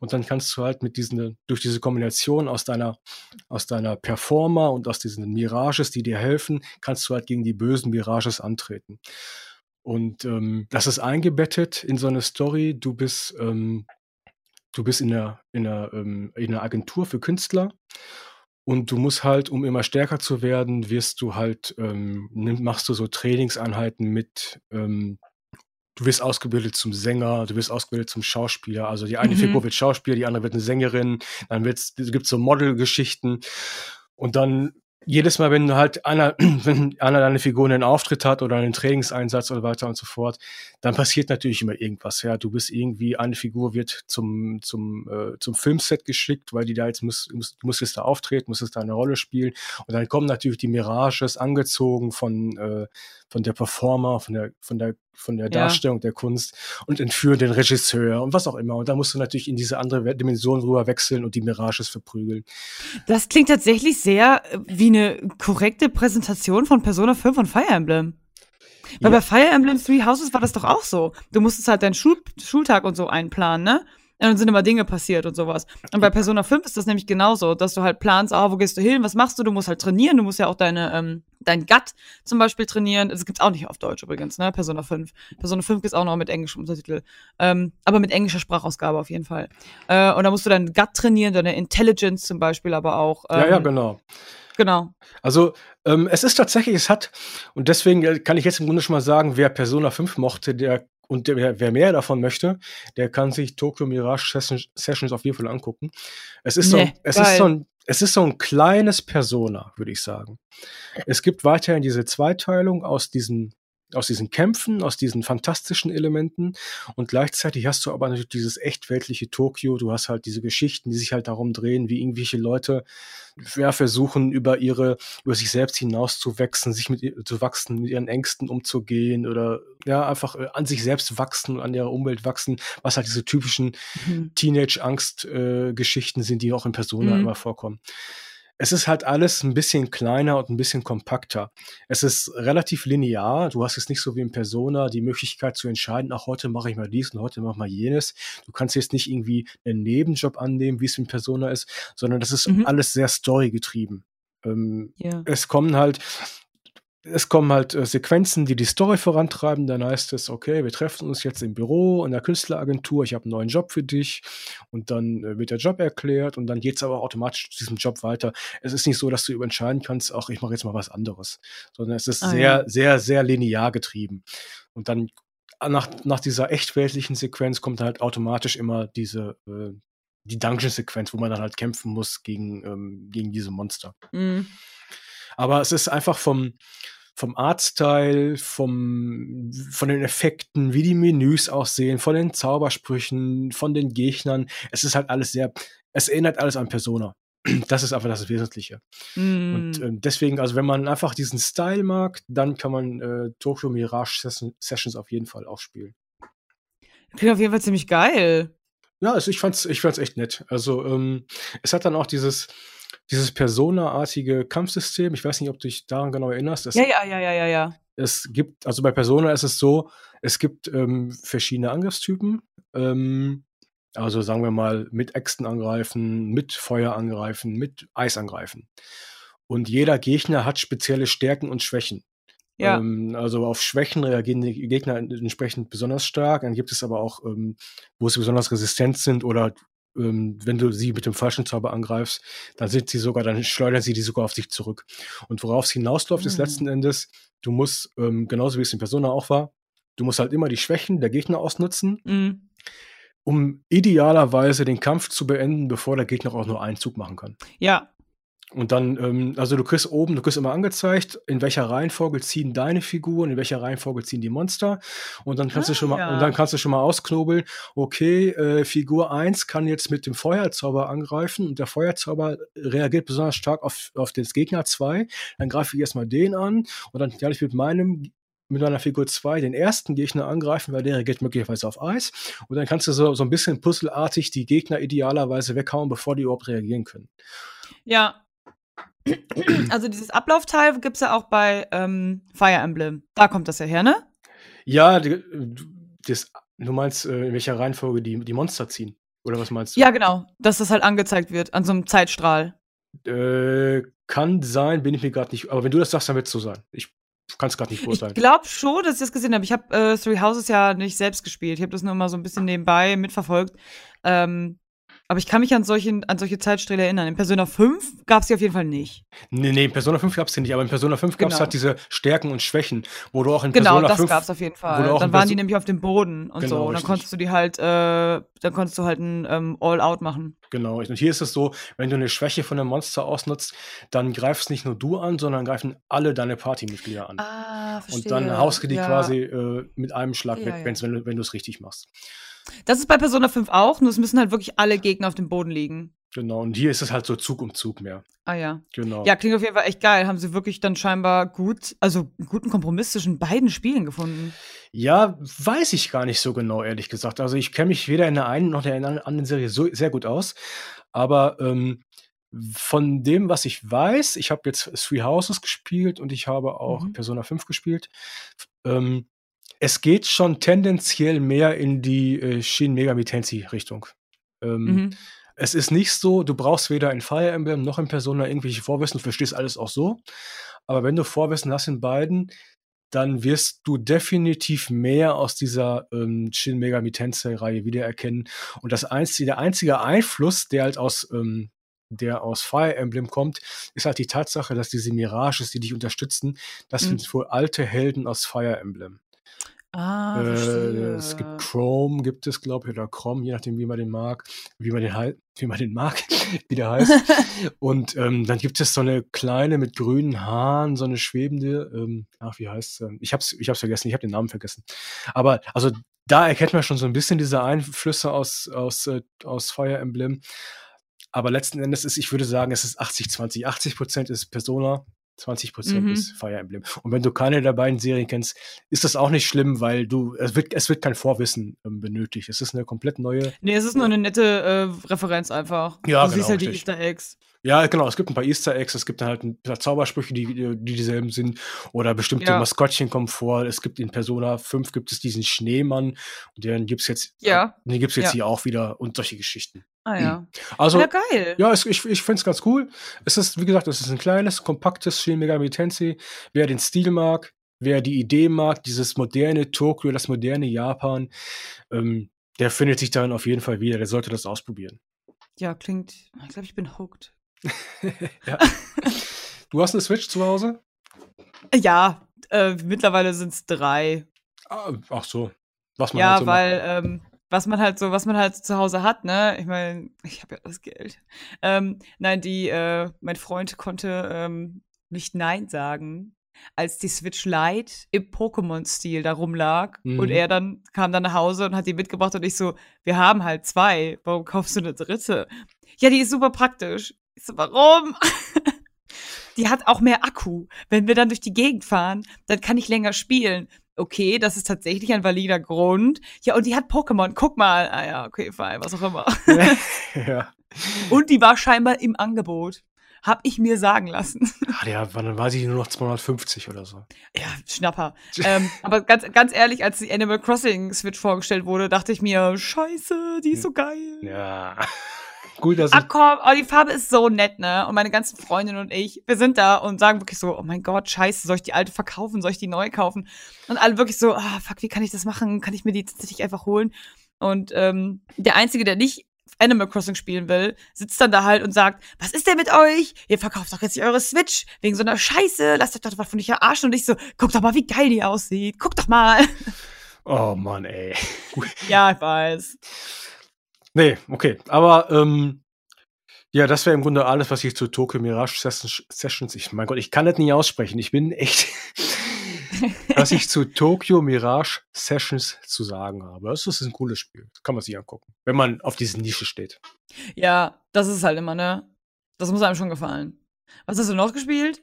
Und dann kannst du halt mit diesen, durch diese Kombination aus deiner, aus deiner Performer und aus diesen Mirages, die dir helfen, kannst du halt gegen die bösen Mirages antreten. Und ähm, das ist eingebettet in so eine Story. Du bist, ähm, du bist in einer, in, einer, ähm, in einer Agentur für Künstler und du musst halt, um immer stärker zu werden, wirst du halt, ähm, machst du so Trainingseinheiten mit, ähm, du wirst ausgebildet zum Sänger, du wirst ausgebildet zum Schauspieler. Also die eine mhm. Figur wird Schauspieler, die andere wird eine Sängerin, dann wird's, gibt so Modelgeschichten. Und dann jedes Mal, wenn halt einer, wenn einer deine Figur einen Auftritt hat oder einen Trainingseinsatz oder weiter und so fort, dann passiert natürlich immer irgendwas. Ja, du bist irgendwie, eine Figur wird zum, zum, äh, zum Filmset geschickt, weil die da jetzt muss, muss, du musst jetzt da auftreten, musst jetzt da eine Rolle spielen. Und dann kommen natürlich die Mirages angezogen von, äh, von der Performer, von der, von der, von der Darstellung ja. der Kunst und entführen den Regisseur und was auch immer. Und da musst du natürlich in diese andere Dimension rüber wechseln und die Mirages verprügeln.
Das klingt tatsächlich sehr äh, wie eine korrekte Präsentation von Persona 5 und Fire Emblem. Weil ja. bei Fire Emblem Three Houses war das doch auch so. Du musstest halt deinen Schul Schultag und so einplanen, ne? Und dann sind immer Dinge passiert und sowas. Und bei Persona 5 ist das nämlich genauso, dass du halt planst, ah, wo gehst du hin, was machst du? Du musst halt trainieren, du musst ja auch deine, ähm, dein Gut zum Beispiel trainieren. Das gibt's auch nicht auf Deutsch übrigens, ne? Persona 5. Persona 5 gibt's auch noch mit englischem Untertitel. Ähm, aber mit englischer Sprachausgabe auf jeden Fall. Äh, und da musst du deinen Gut trainieren, deine Intelligence zum Beispiel, aber auch.
Ähm, ja, ja, ähm, genau.
Genau.
Also ähm, es ist tatsächlich, es hat, und deswegen äh, kann ich jetzt im Grunde schon mal sagen, wer Persona 5 mochte, der und der, wer mehr davon möchte, der kann sich Tokyo Mirage Sessions auf jeden Fall angucken. Es ist, nee, so, es ist so ein, es ist so ein kleines Persona, würde ich sagen. Es gibt weiterhin diese Zweiteilung aus diesen aus diesen Kämpfen, aus diesen fantastischen Elementen und gleichzeitig hast du aber natürlich dieses echt weltliche Tokio, du hast halt diese Geschichten, die sich halt darum drehen, wie irgendwelche Leute ja, versuchen, über ihre, über sich selbst hinauszuwachsen, sich mit zu wachsen, mit ihren Ängsten umzugehen oder ja, einfach äh, an sich selbst wachsen, an ihrer Umwelt wachsen, was halt diese typischen mhm. Teenage-Angst-Geschichten äh, sind, die auch in Persona mhm. immer vorkommen. Es ist halt alles ein bisschen kleiner und ein bisschen kompakter. Es ist relativ linear. Du hast jetzt nicht so wie in Persona die Möglichkeit zu entscheiden, ach, heute mache ich mal dies und heute mache ich mal jenes. Du kannst jetzt nicht irgendwie einen Nebenjob annehmen, wie es in Persona ist, sondern das ist mhm. alles sehr storygetrieben. Ähm, ja. Es kommen halt es kommen halt äh, Sequenzen, die die Story vorantreiben. Dann heißt es, okay, wir treffen uns jetzt im Büro in der Künstleragentur, ich habe einen neuen Job für dich und dann äh, wird der Job erklärt und dann geht es aber automatisch zu diesem Job weiter. Es ist nicht so, dass du entscheiden kannst, ach, ich mache jetzt mal was anderes, sondern es ist ah, sehr, ja. sehr, sehr linear getrieben. Und dann nach, nach dieser echtweltlichen Sequenz kommt halt automatisch immer diese, äh, die Dungeon-Sequenz, wo man dann halt kämpfen muss gegen, ähm, gegen diese Monster. Mhm. Aber es ist einfach vom, vom Artstyle, vom, von den Effekten, wie die Menüs aussehen, von den Zaubersprüchen, von den Gegnern. Es ist halt alles sehr, es erinnert alles an Persona. Das ist einfach das Wesentliche. Mm. Und äh, deswegen, also wenn man einfach diesen Style mag, dann kann man äh, Tokyo Mirage Sessions auf jeden Fall auch spielen.
Klingt auf jeden Fall ziemlich geil.
Ja, also ich fand's, ich fand's echt nett. Also ähm, es hat dann auch dieses, dieses Persona-artige Kampfsystem. Ich weiß nicht, ob du dich daran genau erinnerst.
ja, ja, ja, ja, ja, ja.
es gibt, also bei Persona ist es so, es gibt ähm, verschiedene Angriffstypen. Ähm, also sagen wir mal mit Äxten angreifen, mit Feuer angreifen, mit Eis angreifen. Und jeder Gegner hat spezielle Stärken und Schwächen. Ja. Ähm, also auf Schwächen reagieren die Gegner entsprechend besonders stark. Dann gibt es aber auch, ähm, wo sie besonders resistent sind oder ähm, wenn du sie mit dem falschen Zauber angreifst, dann sind sie sogar, dann schleudern sie die sogar auf dich zurück. Und worauf es hinausläuft, mhm. ist letzten Endes, du musst, ähm, genauso wie es in Persona auch war, du musst halt immer die Schwächen der Gegner ausnutzen. Mhm um idealerweise den Kampf zu beenden, bevor der Gegner auch nur einen Zug machen kann.
Ja.
Und dann, ähm, also du kriegst oben, du kriegst immer angezeigt, in welcher Reihenfolge ziehen deine Figuren, in welcher Reihenfolge ziehen die Monster. Und dann kannst ah, du schon mal, ja. und dann kannst du schon mal ausknobeln, okay, äh, Figur 1 kann jetzt mit dem Feuerzauber angreifen und der Feuerzauber reagiert besonders stark auf, auf den Gegner 2. Dann greife ich erstmal den an und dann kann ich mit meinem mit deiner Figur 2 den ersten Gegner angreifen, weil der reagiert möglicherweise auf Eis. Und dann kannst du so, so ein bisschen puzzelartig die Gegner idealerweise weghauen, bevor die überhaupt reagieren können.
Ja. Also dieses Ablaufteil gibt es ja auch bei ähm, Fire Emblem. Da kommt das ja her, ne?
Ja, das, du meinst, äh, in welcher Reihenfolge die, die Monster ziehen? Oder was meinst du?
Ja, genau. Dass das halt angezeigt wird an so einem Zeitstrahl.
Äh, kann sein, bin ich mir gerade nicht. Aber wenn du das sagst, dann wird es so sein. Ich kann es gerade nicht beurteilen.
Ich glaube schon, dass ich das gesehen habe. Ich habe äh, Three Houses ja nicht selbst gespielt. Ich habe das nur mal so ein bisschen nebenbei mitverfolgt. Ähm, aber ich kann mich an solche, an solche Zeitsträhle erinnern. In Persona 5 gab es die auf jeden Fall nicht.
Nee, nee, in Persona 5 gab es die nicht, aber in Persona 5 gab es genau. halt diese Stärken und Schwächen, wo du auch in
genau,
Persona 5.
Genau, das gab es auf jeden Fall. Dann waren die nämlich auf dem Boden und genau, so. Und dann konntest du die halt, äh, dann konntest du halt ein ähm, All-Out machen.
Genau. Und hier ist es so, wenn du eine Schwäche von einem Monster ausnutzt, dann greifst nicht nur du an, sondern greifen alle deine Partymitglieder an.
Ah, verstehe.
Und dann haust du die ja. quasi äh, mit einem Schlag ja, weg, ja. wenn du es richtig machst.
Das ist bei Persona 5 auch, nur es müssen halt wirklich alle Gegner auf dem Boden liegen.
Genau, und hier ist es halt so Zug um Zug mehr.
Ah ja.
Genau.
Ja, klingt auf jeden Fall echt geil. Haben sie wirklich dann scheinbar gut, also einen guten Kompromiss zwischen beiden Spielen gefunden?
Ja, weiß ich gar nicht so genau, ehrlich gesagt. Also ich kenne mich weder in der einen noch in der anderen Serie so sehr gut aus. Aber ähm, von dem, was ich weiß, ich habe jetzt Three Houses gespielt und ich habe auch mhm. Persona 5 gespielt. Ähm, es geht schon tendenziell mehr in die äh, Shin Megami Tensei Richtung. Ähm, mhm. Es ist nicht so, du brauchst weder in Fire Emblem noch in Persona irgendwelche Vorwissen, du verstehst alles auch so. Aber wenn du Vorwissen hast in beiden, dann wirst du definitiv mehr aus dieser ähm, Shin Megami Tensei Reihe wiedererkennen. Und das einzige, der einzige Einfluss, der halt aus ähm, der aus Fire Emblem kommt, ist halt die Tatsache, dass diese Mirages, die dich unterstützen, das mhm. sind wohl alte Helden aus Fire Emblem.
Ah,
äh, es gibt Chrome, gibt es, glaube ich, oder Chrome, je nachdem, wie man den mag, wie man den, wie man den mag, wie der heißt. und ähm, dann gibt es so eine kleine mit grünen Haaren, so eine schwebende, ähm, ach, wie heißt sie? Ich hab's, ich hab's vergessen, ich habe den Namen vergessen. Aber also da erkennt man schon so ein bisschen diese Einflüsse aus, aus, äh, aus Fire Emblem. Aber letzten Endes ist, ich würde sagen, es ist 80-20. 80 Prozent ist Persona, 20 Prozent mhm. ist Fire Emblem. Und wenn du keine der beiden Serien kennst, ist das auch nicht schlimm, weil du, es wird, es wird kein Vorwissen ähm, benötigt. Es ist eine komplett neue.
Nee, es ist nur eine nette äh, Referenz einfach.
Ja,
du
genau,
siehst halt richtig. die Easter Eggs.
Ja, genau. Es gibt ein paar Easter Eggs, es gibt dann halt ein paar Zaubersprüche, die, die dieselben sind. Oder bestimmte ja. Maskottchen kommen vor. Es gibt in Persona 5 gibt es diesen Schneemann. Und den gibt es jetzt,
ja.
den gibt's jetzt ja. hier auch wieder und solche Geschichten.
Ah ja.
Also,
ja, geil.
Ja, es, ich, ich finde es ganz cool. Es ist, wie gesagt, es ist ein kleines, kompaktes Shin Megami Tensei. Wer den Stil mag, wer die Idee mag, dieses moderne Tokio, das moderne Japan, ähm, der findet sich darin auf jeden Fall wieder. Der sollte das ausprobieren.
Ja, klingt. Ich glaube, ich bin hooked.
ja. Du hast eine Switch zu Hause?
Ja, äh, mittlerweile sind es drei.
Ah, ach so. Was man
ja,
halt so
weil ähm, was man halt so, was man halt zu Hause hat, ne? Ich meine, ich habe ja das Geld. Ähm, nein, die, äh, mein Freund konnte ähm, nicht Nein sagen, als die Switch Lite im Pokémon-Stil da rumlag. Mhm. Und er dann kam dann nach Hause und hat die mitgebracht und ich so, wir haben halt zwei, warum kaufst du eine dritte? Ja, die ist super praktisch. Ich so, warum? die hat auch mehr Akku. Wenn wir dann durch die Gegend fahren, dann kann ich länger spielen okay, das ist tatsächlich ein valider Grund. Ja, und die hat Pokémon, guck mal. Ah ja, okay, fein, was auch immer. ja. Und die war scheinbar im Angebot. Hab ich mir sagen lassen.
Ah, ja, dann weiß ich nur noch 250 oder so.
Ja, Schnapper. ähm, aber ganz, ganz ehrlich, als die Animal Crossing Switch vorgestellt wurde, dachte ich mir, scheiße, die ist so geil.
Ja. Gut, dass
Ach komm, oh, die Farbe ist so nett, ne? Und meine ganzen Freundinnen und ich, wir sind da und sagen wirklich so, oh mein Gott, scheiße, soll ich die alte verkaufen, soll ich die neu kaufen? Und alle wirklich so, ah, fuck, wie kann ich das machen? Kann ich mir die tatsächlich einfach holen? Und ähm, der Einzige, der nicht Animal Crossing spielen will, sitzt dann da halt und sagt, was ist denn mit euch? Ihr verkauft doch jetzt nicht eure Switch wegen so einer Scheiße. Lasst euch doch was von euch verarschen. Und ich so, guck doch mal, wie geil die aussieht. Guck doch mal.
Oh Mann, ey.
ja, ich weiß.
Nee, okay. Aber ähm, ja, das wäre im Grunde alles, was ich zu Tokyo Mirage Sessions, ich mein Gott, ich kann das nie aussprechen. Ich bin echt, was ich zu Tokyo Mirage Sessions zu sagen habe. Das ist ein cooles Spiel. Das kann man sich angucken, wenn man auf diese Nische steht.
Ja, das ist halt immer, ne? Das muss einem schon gefallen. Was hast du noch gespielt?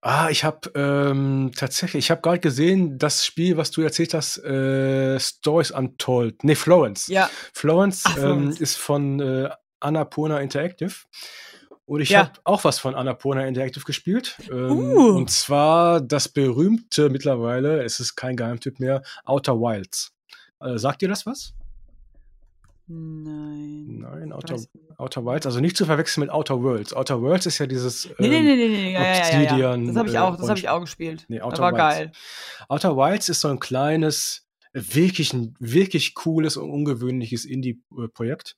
Ah, ich habe ähm, tatsächlich, ich habe gerade gesehen, das Spiel, was du erzählt hast, äh, Stories Untold. Nee, Florence.
Ja.
Florence, Ach, Florence. Ähm, ist von äh, Annapurna Interactive. Und ich ja. habe auch was von Annapurna Interactive gespielt. Ähm, uh. Und zwar das berühmte mittlerweile, es ist kein Geheimtipp mehr, Outer Wilds. Äh, sagt dir das was?
Nein.
Nein, Outer, Outer Wilds, also nicht zu verwechseln mit Outer Worlds. Outer Worlds ist ja dieses.
Ähm, nee, nee, nee, nee, nee. Ja, ja, ja, Das habe ich auch, das habe ich auch gespielt. Nee, Outer war Wilds. geil.
Outer Wilds ist so ein kleines, wirklich ein wirklich cooles und ungewöhnliches Indie-Projekt.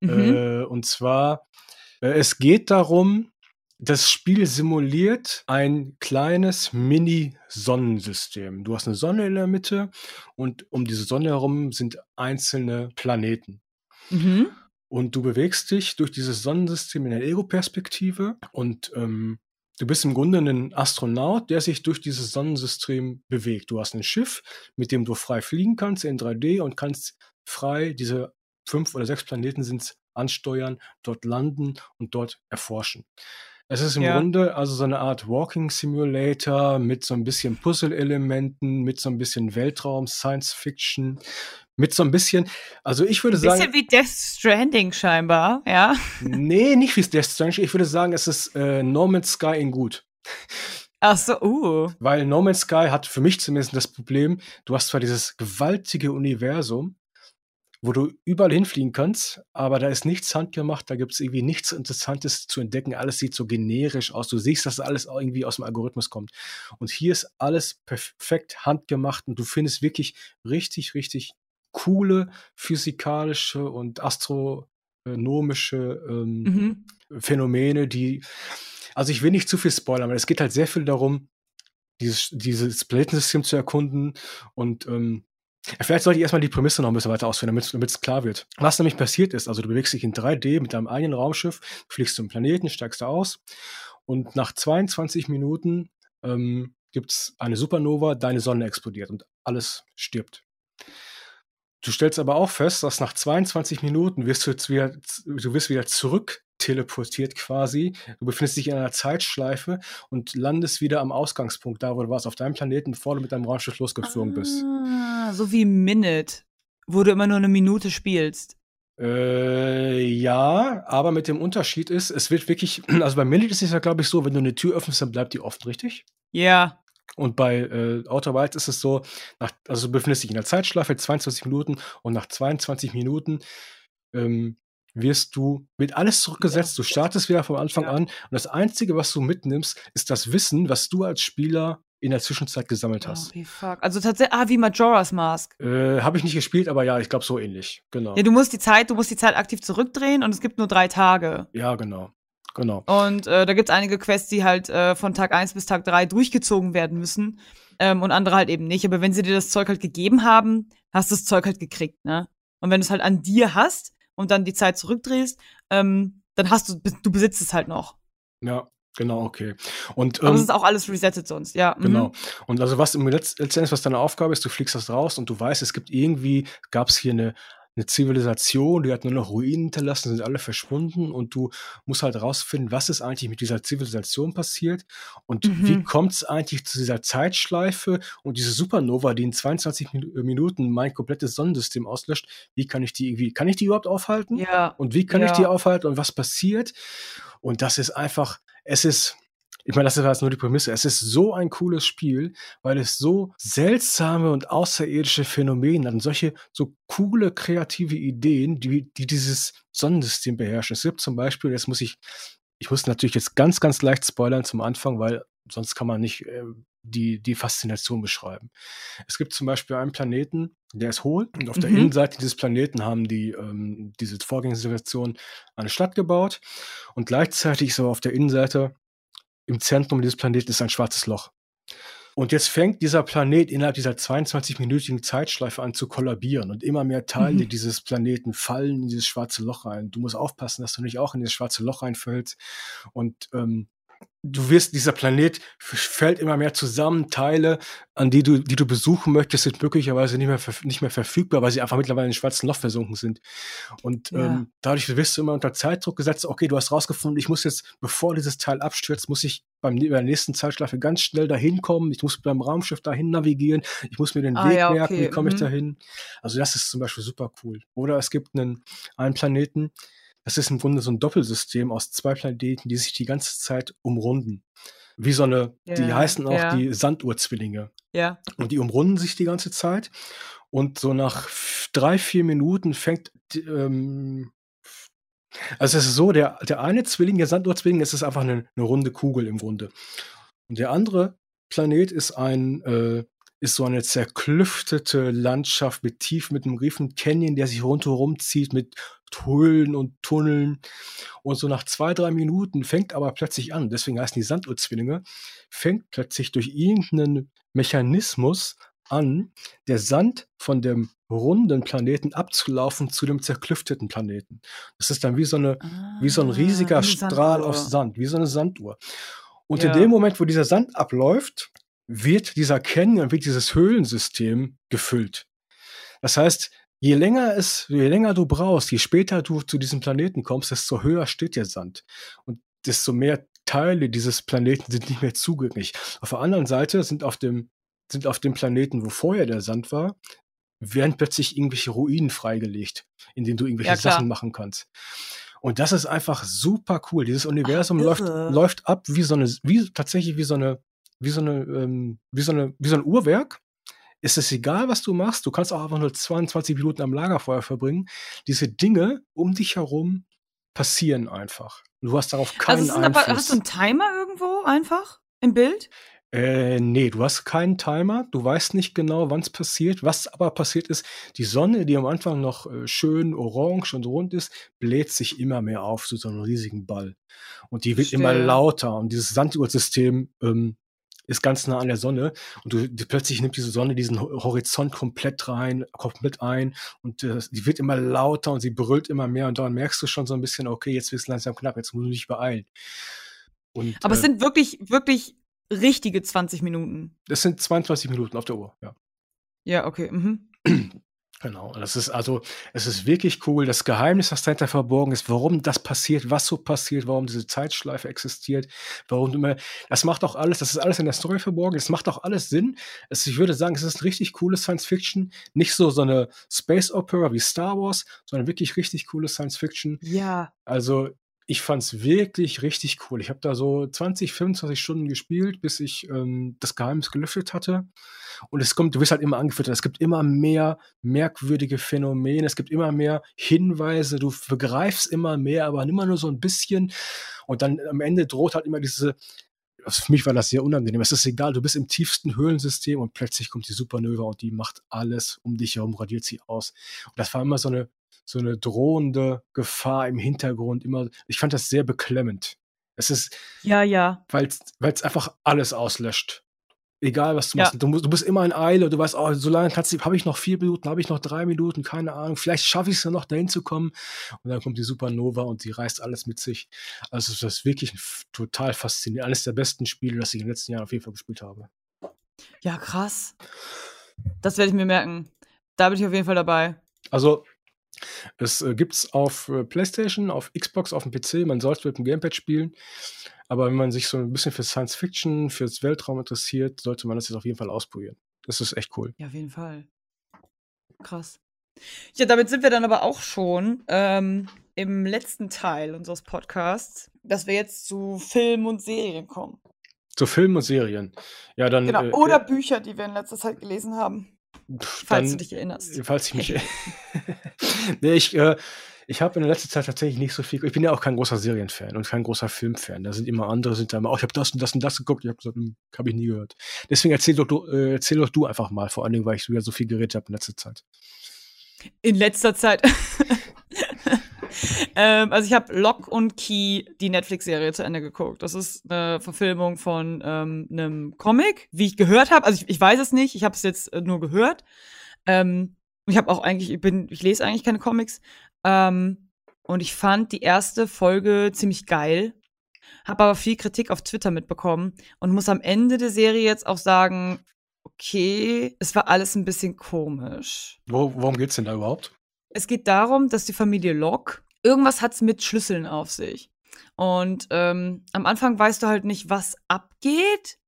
Mhm. Äh, und zwar, äh, es geht darum, das Spiel simuliert ein kleines Mini-Sonnensystem. Du hast eine Sonne in der Mitte und um diese Sonne herum sind einzelne Planeten. Mhm. Und du bewegst dich durch dieses Sonnensystem in der Ego-Perspektive und ähm, du bist im Grunde ein Astronaut, der sich durch dieses Sonnensystem bewegt. Du hast ein Schiff, mit dem du frei fliegen kannst in 3D und kannst frei diese fünf oder sechs Planeten sind ansteuern, dort landen und dort erforschen. Es ist im ja. Grunde also so eine Art Walking Simulator mit so ein bisschen Puzzle-Elementen, mit so ein bisschen Weltraum, Science Fiction, mit so ein bisschen, also ich würde sagen.
Bisschen wie Death Stranding scheinbar, ja?
Nee, nicht wie Death Stranding. Ich würde sagen, es ist äh, No Man's Sky in gut.
Ach so, uh.
Weil No Man's Sky hat für mich zumindest das Problem, du hast zwar dieses gewaltige Universum, wo du überall hinfliegen kannst, aber da ist nichts handgemacht, da gibt es irgendwie nichts Interessantes zu entdecken. Alles sieht so generisch aus. Du siehst, dass alles irgendwie aus dem Algorithmus kommt. Und hier ist alles perfekt handgemacht und du findest wirklich richtig, richtig coole physikalische und astronomische ähm, mhm. Phänomene, die, also ich will nicht zu viel spoilern, aber es geht halt sehr viel darum, dieses, dieses Planetensystem zu erkunden und ähm, Vielleicht sollte ich erstmal die Prämisse noch ein bisschen weiter ausführen, damit es klar wird. Was nämlich passiert ist, also du bewegst dich in 3D mit deinem eigenen Raumschiff, fliegst zum Planeten, steigst da aus und nach 22 Minuten ähm, gibt es eine Supernova, deine Sonne explodiert und alles stirbt. Du stellst aber auch fest, dass nach 22 Minuten wirst du jetzt wieder, du wirst wieder zurück teleportiert quasi. Du befindest dich in einer Zeitschleife und landest wieder am Ausgangspunkt, da wo du warst, auf deinem Planeten, bevor du mit deinem Raumschiff losgeflogen ah, bist.
So wie Minute, wo du immer nur eine Minute spielst.
Äh, ja, aber mit dem Unterschied ist, es wird wirklich, also bei Minute ist es ja, glaube ich, so, wenn du eine Tür öffnest, dann bleibt die offen, richtig?
Ja.
Und bei äh, Outer Wilds ist es so, nach, also du befindest dich in der Zeitschleife 22 Minuten und nach 22 Minuten ähm, wirst du mit alles zurückgesetzt. Du startest wieder vom Anfang ja. an und das Einzige, was du mitnimmst, ist das Wissen, was du als Spieler in der Zwischenzeit gesammelt hast.
Oh, wie fuck. Also tatsächlich, ah, wie Majora's Mask.
Äh, Habe ich nicht gespielt, aber ja, ich glaube so ähnlich. Genau.
Ja, du musst die Zeit, du musst die Zeit aktiv zurückdrehen und es gibt nur drei Tage.
Ja, genau. Genau.
Und äh, da gibt es einige Quests, die halt äh, von Tag 1 bis Tag 3 durchgezogen werden müssen. Ähm, und andere halt eben nicht. Aber wenn sie dir das Zeug halt gegeben haben, hast du das Zeug halt gekriegt, ne? Und wenn du es halt an dir hast, und dann die Zeit zurückdrehst, ähm, dann hast du, du besitzt es halt noch.
Ja, Genau, okay. Und,
ähm, Aber es ist auch alles resettet sonst, ja.
Mhm. Genau. Und also was im letztendlich, was deine Aufgabe ist, du fliegst das raus und du weißt, es gibt irgendwie, gab es hier eine eine Zivilisation, die hat nur noch Ruinen hinterlassen, sind alle verschwunden und du musst halt rausfinden, was ist eigentlich mit dieser Zivilisation passiert und mhm. wie kommt es eigentlich zu dieser Zeitschleife und diese Supernova, die in 22 Minuten mein komplettes Sonnensystem auslöscht, wie kann ich die irgendwie, kann ich die überhaupt aufhalten?
Ja.
Und wie kann ja. ich die aufhalten und was passiert? Und das ist einfach, es ist, ich meine, das ist nur die Prämisse. Es ist so ein cooles Spiel, weil es so seltsame und außerirdische Phänomene hat und solche so coole kreative Ideen, die, die dieses Sonnensystem beherrschen. Es gibt zum Beispiel, jetzt muss ich, ich muss natürlich jetzt ganz, ganz leicht spoilern zum Anfang, weil sonst kann man nicht äh, die, die Faszination beschreiben. Es gibt zum Beispiel einen Planeten, der ist hohl und auf mhm. der Innenseite dieses Planeten haben die ähm, diese Vorgängersituation eine Stadt gebaut und gleichzeitig so auf der Innenseite im Zentrum dieses Planeten ist ein schwarzes Loch. Und jetzt fängt dieser Planet innerhalb dieser 22-minütigen Zeitschleife an zu kollabieren und immer mehr Teile mhm. dieses Planeten fallen in dieses schwarze Loch rein. Du musst aufpassen, dass du nicht auch in dieses schwarze Loch reinfällst. Und ähm, du wirst, dieser Planet fällt immer mehr zusammen, Teile, an die du, die du besuchen möchtest, sind möglicherweise nicht mehr, nicht mehr verfügbar, weil sie einfach mittlerweile in den schwarzen Loch versunken sind. Und ja. ähm, dadurch wirst du immer unter Zeitdruck gesetzt, okay, du hast rausgefunden, ich muss jetzt, bevor dieses Teil abstürzt, muss ich beim, bei der nächsten Zeitschleife ganz schnell dahin kommen, ich muss beim Raumschiff dahin navigieren, ich muss mir den ah, Weg ja, okay. merken, wie komme mhm. ich dahin. Also das ist zum Beispiel super cool. Oder es gibt einen, einen Planeten, das ist im Grunde so ein Doppelsystem aus zwei Planeten, die sich die ganze Zeit umrunden. Wie so eine, ja, die heißen auch ja. die Sanduhrzwillinge.
Ja.
Und die umrunden sich die ganze Zeit. Und so nach drei, vier Minuten fängt, ähm, also es ist so, der, der eine Zwilling, der Sanduhrzwilling, ist einfach eine, eine runde Kugel im Grunde. Und der andere Planet ist ein, äh, ist so eine zerklüftete Landschaft mit tief, mit einem riefen Canyon, der sich rundherum zieht, mit Höhlen und Tunneln. Und so nach zwei, drei Minuten fängt aber plötzlich an, deswegen heißen die Sanduhrzwillinge, fängt plötzlich durch irgendeinen Mechanismus an, der Sand von dem runden Planeten abzulaufen zu dem zerklüfteten Planeten. Das ist dann wie so, eine, ah, wie so ein ah, riesiger Strahl auf Sand, wie so eine Sanduhr. Und ja. in dem Moment, wo dieser Sand abläuft, wird dieser Canyon, wird dieses Höhlensystem gefüllt. Das heißt, je länger es, je länger du brauchst, je später du zu diesem Planeten kommst, desto höher steht der Sand. Und desto mehr Teile dieses Planeten sind nicht mehr zugänglich. Auf der anderen Seite sind auf dem, sind auf dem Planeten, wo vorher der Sand war, werden plötzlich irgendwelche Ruinen freigelegt, in denen du irgendwelche ja, Sachen machen kannst. Und das ist einfach super cool. Dieses Universum Ach, läuft, läuft ab wie so eine, wie tatsächlich wie so eine wie so eine, ähm, wie so eine, wie so ein Uhrwerk. Ist es egal, was du machst? Du kannst auch einfach nur 22 Minuten am Lagerfeuer verbringen. Diese Dinge um dich herum passieren einfach. Du hast darauf keinen also Einfluss. Aber,
hast du einen Timer irgendwo einfach im Bild?
Äh, nee, du hast keinen Timer, du weißt nicht genau, wann es passiert. Was aber passiert ist, die Sonne, die am Anfang noch äh, schön orange und rund ist, bläht sich immer mehr auf zu so einem riesigen Ball. Und die wird Still. immer lauter und dieses Sanduhrsystem ähm, ist ganz nah an der Sonne und du die, plötzlich nimmt diese Sonne diesen Horizont komplett rein, komplett ein und äh, die wird immer lauter und sie brüllt immer mehr und dann merkst du schon so ein bisschen, okay, jetzt wird es langsam knapp, jetzt musst du dich beeilen.
Und, Aber äh, es sind wirklich, wirklich richtige 20 Minuten.
Das sind 22 Minuten auf der Uhr, ja.
Ja, okay. Mhm.
Genau, das ist also, es ist wirklich cool. Das Geheimnis, das dahinter verborgen ist, warum das passiert, was so passiert, warum diese Zeitschleife existiert, warum immer, das macht auch alles, das ist alles in der Story verborgen, es macht auch alles Sinn. Es, ich würde sagen, es ist ein richtig cooles Science Fiction, nicht so so eine Space Opera wie Star Wars, sondern wirklich richtig cooles Science Fiction.
Ja.
Also, ich fand's wirklich richtig cool. Ich habe da so 20, 25 Stunden gespielt, bis ich ähm, das Geheimnis gelüftet hatte. Und es kommt, du wirst halt immer angeführt, es gibt immer mehr merkwürdige Phänomene, es gibt immer mehr Hinweise, du begreifst immer mehr, aber immer nur so ein bisschen. Und dann am Ende droht halt immer diese, für mich war das sehr unangenehm. Es ist egal, du bist im tiefsten Höhlensystem und plötzlich kommt die Supernova und die macht alles um dich herum, radiert sie aus. Und das war immer so eine so eine drohende Gefahr im Hintergrund immer. Ich fand das sehr beklemmend. Es ist.
Ja, ja.
Weil es einfach alles auslöscht. Egal, was du ja. machst. Du, du, bist immer in Eile. Du weißt, oh, so lange kannst du, habe ich noch vier Minuten, habe ich noch drei Minuten, keine Ahnung. Vielleicht schaffe ich es ja noch, dahin zu kommen. Und dann kommt die Supernova und sie reißt alles mit sich. Also, das ist wirklich total faszinierend. Eines der besten Spiele, das ich in den letzten Jahren auf jeden Fall gespielt habe.
Ja, krass. Das werde ich mir merken. Da bin ich auf jeden Fall dabei.
Also, Es äh, es auf äh, PlayStation, auf Xbox, auf dem PC. Man soll es mit dem Gamepad spielen. Aber wenn man sich so ein bisschen für Science Fiction, fürs Weltraum interessiert, sollte man das jetzt auf jeden Fall ausprobieren. Das ist echt cool.
Ja, auf jeden Fall. Krass. Ja, damit sind wir dann aber auch schon ähm, im letzten Teil unseres Podcasts, dass wir jetzt zu Filmen und Serien kommen.
Zu Filmen und Serien. Ja, dann.
Genau. Äh, Oder äh, Bücher, die wir in letzter Zeit gelesen haben. Pff, falls dann, du dich erinnerst.
Falls ich mich. nee, ich, äh, ich habe in der letzten Zeit tatsächlich nicht so viel. Ich bin ja auch kein großer Serienfan und kein großer Filmfan. Da sind immer andere, sind da immer, oh, ich habe das und das und das geguckt. Ich habe gesagt, hm, habe ich nie gehört. Deswegen erzähl doch, du, äh, erzähl doch du einfach mal, vor allen Dingen, weil ich wieder so viel geredet habe in letzter Zeit.
In letzter Zeit. ähm, also ich habe Lock und Key, die Netflix-Serie, zu Ende geguckt. Das ist eine Verfilmung von ähm, einem Comic, wie ich gehört habe. Also ich, ich, weiß es nicht, ich habe es jetzt äh, nur gehört. Ähm, ich habe auch eigentlich, ich bin, ich lese eigentlich keine Comics. Ähm, und ich fand die erste Folge ziemlich geil. Habe aber viel Kritik auf Twitter mitbekommen und muss am Ende der Serie jetzt auch sagen, okay, es war alles ein bisschen komisch.
Wo, worum geht's denn da überhaupt?
Es geht darum, dass die Familie Locke, irgendwas hat's mit Schlüsseln auf sich. Und ähm, am Anfang weißt du halt nicht, was abgeht.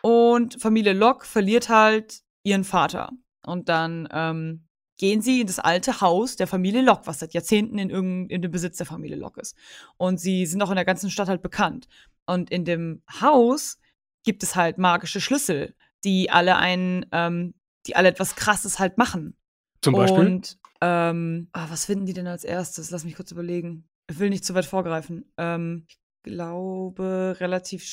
Und Familie Locke verliert halt ihren Vater. Und dann ähm, gehen sie in das alte Haus der Familie Locke, was seit Jahrzehnten in, in dem Besitz der Familie Locke ist. Und sie sind auch in der ganzen Stadt halt bekannt. Und in dem Haus gibt es halt magische Schlüssel, die alle einen, ähm, die alle etwas Krasses halt machen.
Zum Beispiel?
Und ähm, ah, was finden die denn als erstes? Lass mich kurz überlegen. Ich will nicht zu weit vorgreifen. Ähm, ich glaube, relativ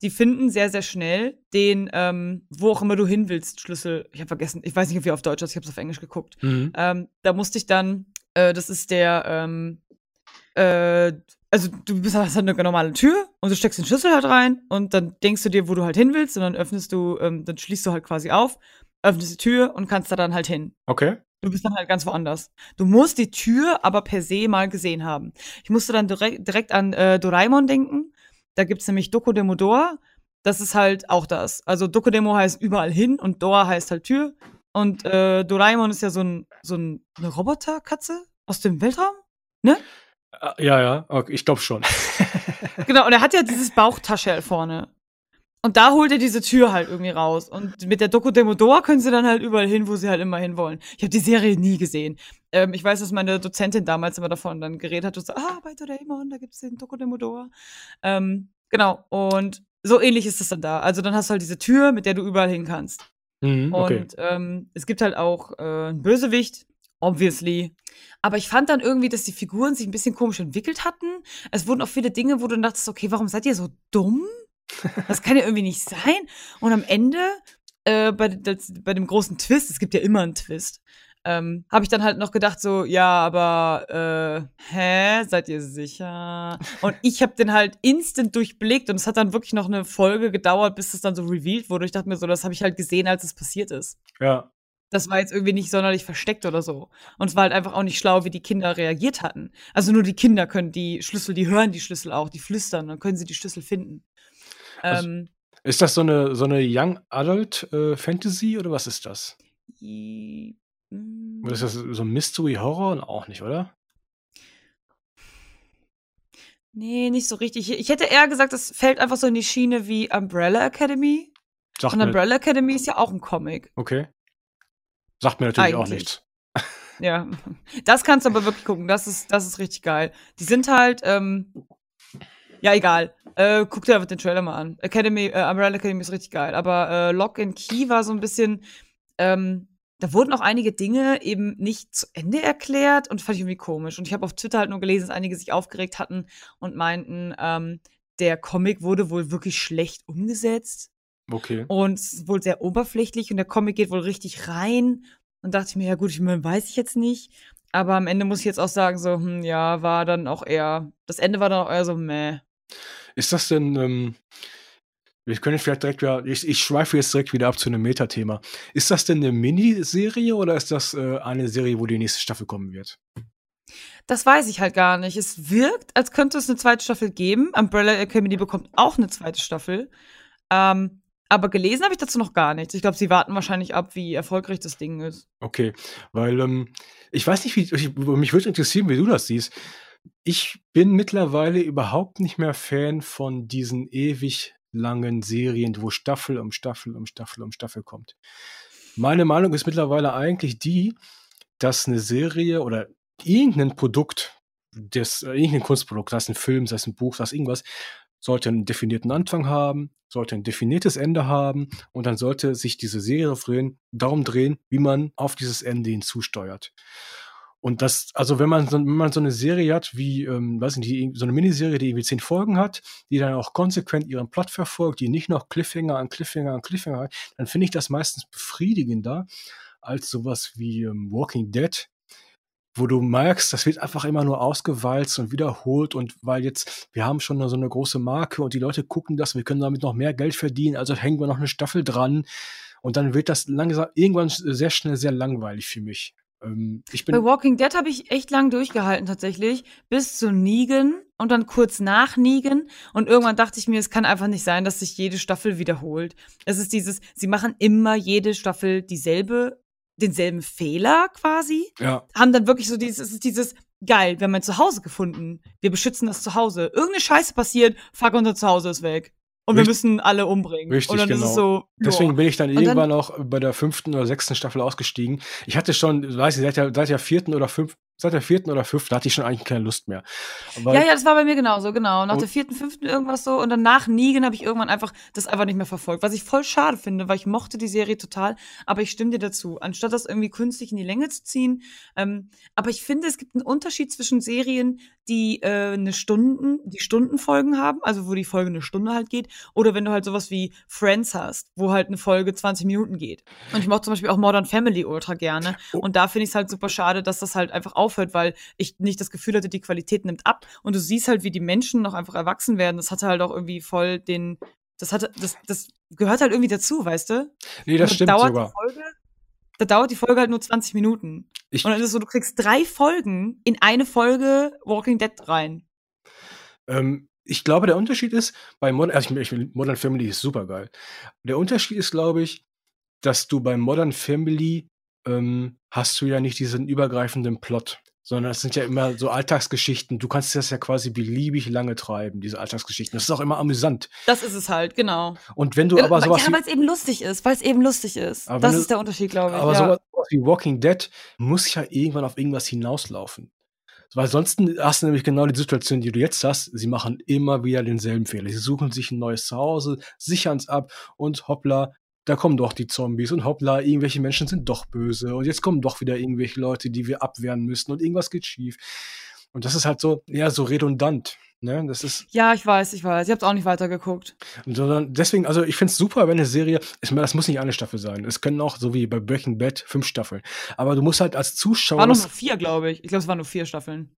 Die finden sehr, sehr schnell den, ähm, wo auch immer du hin willst, Schlüssel. Ich habe vergessen, ich weiß nicht, wie auf Deutsch ist, ich habe es auf Englisch geguckt. Mhm. Ähm, da musste ich dann, äh, das ist der, ähm, äh, also du bist hast halt eine normale Tür und du steckst den Schlüssel halt rein und dann denkst du dir, wo du halt hin willst und dann öffnest du, ähm, dann schließt du halt quasi auf, öffnest die Tür und kannst da dann halt hin.
Okay.
Du bist dann halt ganz woanders. Du musst die Tür aber per se mal gesehen haben. Ich musste dann direkt, direkt an äh, Doraemon denken. Da gibt's nämlich Doko Demo Dor. Das ist halt auch das. Also Doko Demo heißt überall hin und Dor heißt halt Tür. Und äh, Doraemon ist ja so, ein, so ein, eine Roboterkatze aus dem Weltraum, ne?
Äh, ja, ja, okay, ich glaube schon.
genau, und er hat ja dieses Bauchtasche vorne. Und da holt er diese Tür halt irgendwie raus. Und mit der Doku Demodor können sie dann halt überall hin, wo sie halt immer hin wollen. Ich habe die Serie nie gesehen. Ähm, ich weiß, dass meine Dozentin damals immer davon dann geredet hat und so, ah, bei Doraemon, da gibt's den Doku Demodor. Ähm, genau. Und so ähnlich ist es dann da. Also dann hast du halt diese Tür, mit der du überall hin kannst. Mhm, okay. Und ähm, es gibt halt auch äh, einen Bösewicht, obviously. Aber ich fand dann irgendwie, dass die Figuren sich ein bisschen komisch entwickelt hatten. Es wurden auch viele Dinge, wo du dachtest, okay, warum seid ihr so dumm? Das kann ja irgendwie nicht sein. Und am Ende, äh, bei, das, bei dem großen Twist, es gibt ja immer einen Twist, ähm, habe ich dann halt noch gedacht, so, ja, aber, äh, hä, seid ihr sicher? Und ich habe den halt instant durchblickt und es hat dann wirklich noch eine Folge gedauert, bis es dann so revealed wurde. Ich dachte mir so, das habe ich halt gesehen, als es passiert ist.
Ja.
Das war jetzt irgendwie nicht sonderlich versteckt oder so. Und es war halt einfach auch nicht schlau, wie die Kinder reagiert hatten. Also nur die Kinder können die Schlüssel, die hören die Schlüssel auch, die flüstern, dann können sie die Schlüssel finden.
Also, ähm, ist das so eine, so eine Young Adult äh, Fantasy oder was ist das? I, mm, ist das so Mystery Horror? Auch nicht, oder?
Nee, nicht so richtig. Ich hätte eher gesagt, das fällt einfach so in die Schiene wie Umbrella Academy. Sagt Und Umbrella Academy ist ja auch ein Comic.
Okay. Sagt mir natürlich Eigentlich. auch nichts.
Ja, das kannst du aber wirklich gucken. Das ist, das ist richtig geil. Die sind halt, ähm, ja, egal. Äh, guck dir einfach den Trailer mal an. Academy, äh, Umbrella Academy ist richtig geil. Aber äh, Lock and Key war so ein bisschen, ähm, da wurden auch einige Dinge eben nicht zu Ende erklärt und fand ich irgendwie komisch. Und ich habe auf Twitter halt nur gelesen, dass einige sich aufgeregt hatten und meinten, ähm, der Comic wurde wohl wirklich schlecht umgesetzt.
Okay.
Und wohl sehr oberflächlich und der Comic geht wohl richtig rein. Und dachte ich mir, ja gut, ich meine, weiß ich jetzt nicht. Aber am Ende muss ich jetzt auch sagen, so, hm, ja, war dann auch eher, das Ende war dann auch eher so, meh.
Ist das denn, ähm, wir können vielleicht direkt wieder, ich, ich schweife jetzt direkt wieder ab zu einem Metathema. Ist das denn eine Miniserie oder ist das äh, eine Serie, wo die nächste Staffel kommen wird?
Das weiß ich halt gar nicht. Es wirkt, als könnte es eine zweite Staffel geben. Umbrella Academy bekommt auch eine zweite Staffel. Ähm, Aber gelesen habe ich dazu noch gar nichts. Ich glaube, sie warten wahrscheinlich ab, wie erfolgreich das Ding ist.
Okay, weil ähm, ich weiß nicht, wie ich, mich würde interessieren, wie du das siehst. Ich bin mittlerweile überhaupt nicht mehr Fan von diesen ewig langen Serien, wo Staffel um Staffel um Staffel um Staffel kommt. Meine Meinung ist mittlerweile eigentlich die, dass eine Serie oder irgendein Produkt, das, äh, irgendein Kunstprodukt, sei es ein Film, sei es ein Buch, sei es irgendwas, sollte einen definierten Anfang haben, sollte ein definiertes Ende haben und dann sollte sich diese Serie darum drehen, wie man auf dieses Ende hinzusteuert. Und das, also wenn man so, wenn man so eine Serie hat, wie, ähm, weiß nicht, so eine Miniserie, die irgendwie zehn Folgen hat, die dann auch konsequent ihren Plot verfolgt, die nicht noch Cliffhanger an Cliffhanger an Cliffhanger hat, dann finde ich das meistens befriedigender als sowas wie ähm, Walking Dead, wo du merkst, das wird einfach immer nur ausgewalzt und wiederholt und weil jetzt, wir haben schon so eine große Marke und die Leute gucken das, wir können damit noch mehr Geld verdienen, also hängen wir noch eine Staffel dran und dann wird das langsam irgendwann sehr schnell sehr langweilig für mich.
Ähm, Bei Walking Dead habe ich echt lang durchgehalten tatsächlich, bis zu Negan und dann kurz nach Negan und irgendwann dachte ich mir, es kann einfach nicht sein, dass sich jede Staffel wiederholt. Es ist dieses, sie machen immer jede Staffel dieselbe denselben Fehler quasi. Ja. Haben dann wirklich so dieses, es ist dieses, geil, wir haben ein Zuhause gefunden. Wir beschützen das Zuhause. Irgendeine Scheiße passiert, fuck, unser Zuhause ist weg. Und Richtig, wir müssen alle umbringen.
Richtig,
und dann
genau.
ist es so.
Deswegen bin ich dann und irgendwann dann, auch bei der fünften oder sechsten Staffel ausgestiegen. Ich hatte schon, weiß ich, seit der, seit der vierten oder fünften, seit der vierten oder fünften hatte ich schon eigentlich keine Lust mehr.
Weil ja, ja, das war bei mir genauso, genau. Nach der vierten, fünften irgendwas so und dann nach Negan habe ich irgendwann einfach das einfach nicht mehr verfolgt, was ich voll schade finde, weil ich mochte die Serie total, aber ich stimme dir dazu, anstatt das irgendwie künstlich in die Länge zu ziehen. Ähm, aber ich finde, es gibt einen Unterschied zwischen Serien, die äh, eine Stunden, die Stundenfolgen haben, also wo die Folge eine Stunde halt geht, oder wenn du halt sowas wie Friends hast, wo halt eine Folge 20 Minuten geht. Und ich mochte zum Beispiel auch Modern Family ultra gerne. Oh. Und da finde ich es halt super schade, dass das halt einfach aufhört, weil ich nicht das Gefühl hatte, die Qualität nimmt ab. Und du siehst halt, wie die Menschen noch einfach erwachsen werden. Das hatte halt auch irgendwie voll den, das hatte, das, das gehört halt irgendwie dazu, weißt du?
Nee, das stimmt sogar.
Folge, da dauert die Folge halt nur 20 Minuten. Ich und dann ist es so, du kriegst drei Folgen in eine Folge Walking Dead rein.
Ähm, ich glaube, der Unterschied ist, bei Modern, also ich, ich, Modern Family ist super geil. Der Unterschied ist, glaube ich, dass du bei Modern Family ähm, hast du ja nicht diesen übergreifenden Plot sondern es sind ja immer so Alltagsgeschichten. Du kannst das ja quasi beliebig lange treiben, diese Alltagsgeschichten. Das ist auch immer amüsant.
Das ist es halt, genau.
Und wenn du aber sowas.
Ja, weil es eben lustig ist, weil es eben lustig ist. Das ist der Unterschied, glaube ich.
Aber
ja.
sowas wie Walking Dead muss ja irgendwann auf irgendwas hinauslaufen. Weil sonst hast du nämlich genau die Situation, die du jetzt hast. Sie machen immer wieder denselben Fehler. Sie suchen sich ein neues Zuhause, sichern es ab und hoppla, da kommen doch die Zombies und hoppla, irgendwelche Menschen sind doch böse und jetzt kommen doch wieder irgendwelche Leute, die wir abwehren müssen und irgendwas geht schief. Und das ist halt so, ja, so redundant. Ne? Das ist
ja, ich weiß, ich weiß. Ich habe auch nicht weitergeguckt.
Sondern deswegen, also ich finde es super, wenn eine Serie, ich meine, das muss nicht eine Staffel sein. Es können auch, so wie bei Breaking Bad, fünf Staffeln. Aber du musst halt als Zuschauer.
War nur vier, glaube ich. Ich glaube, es waren nur vier Staffeln.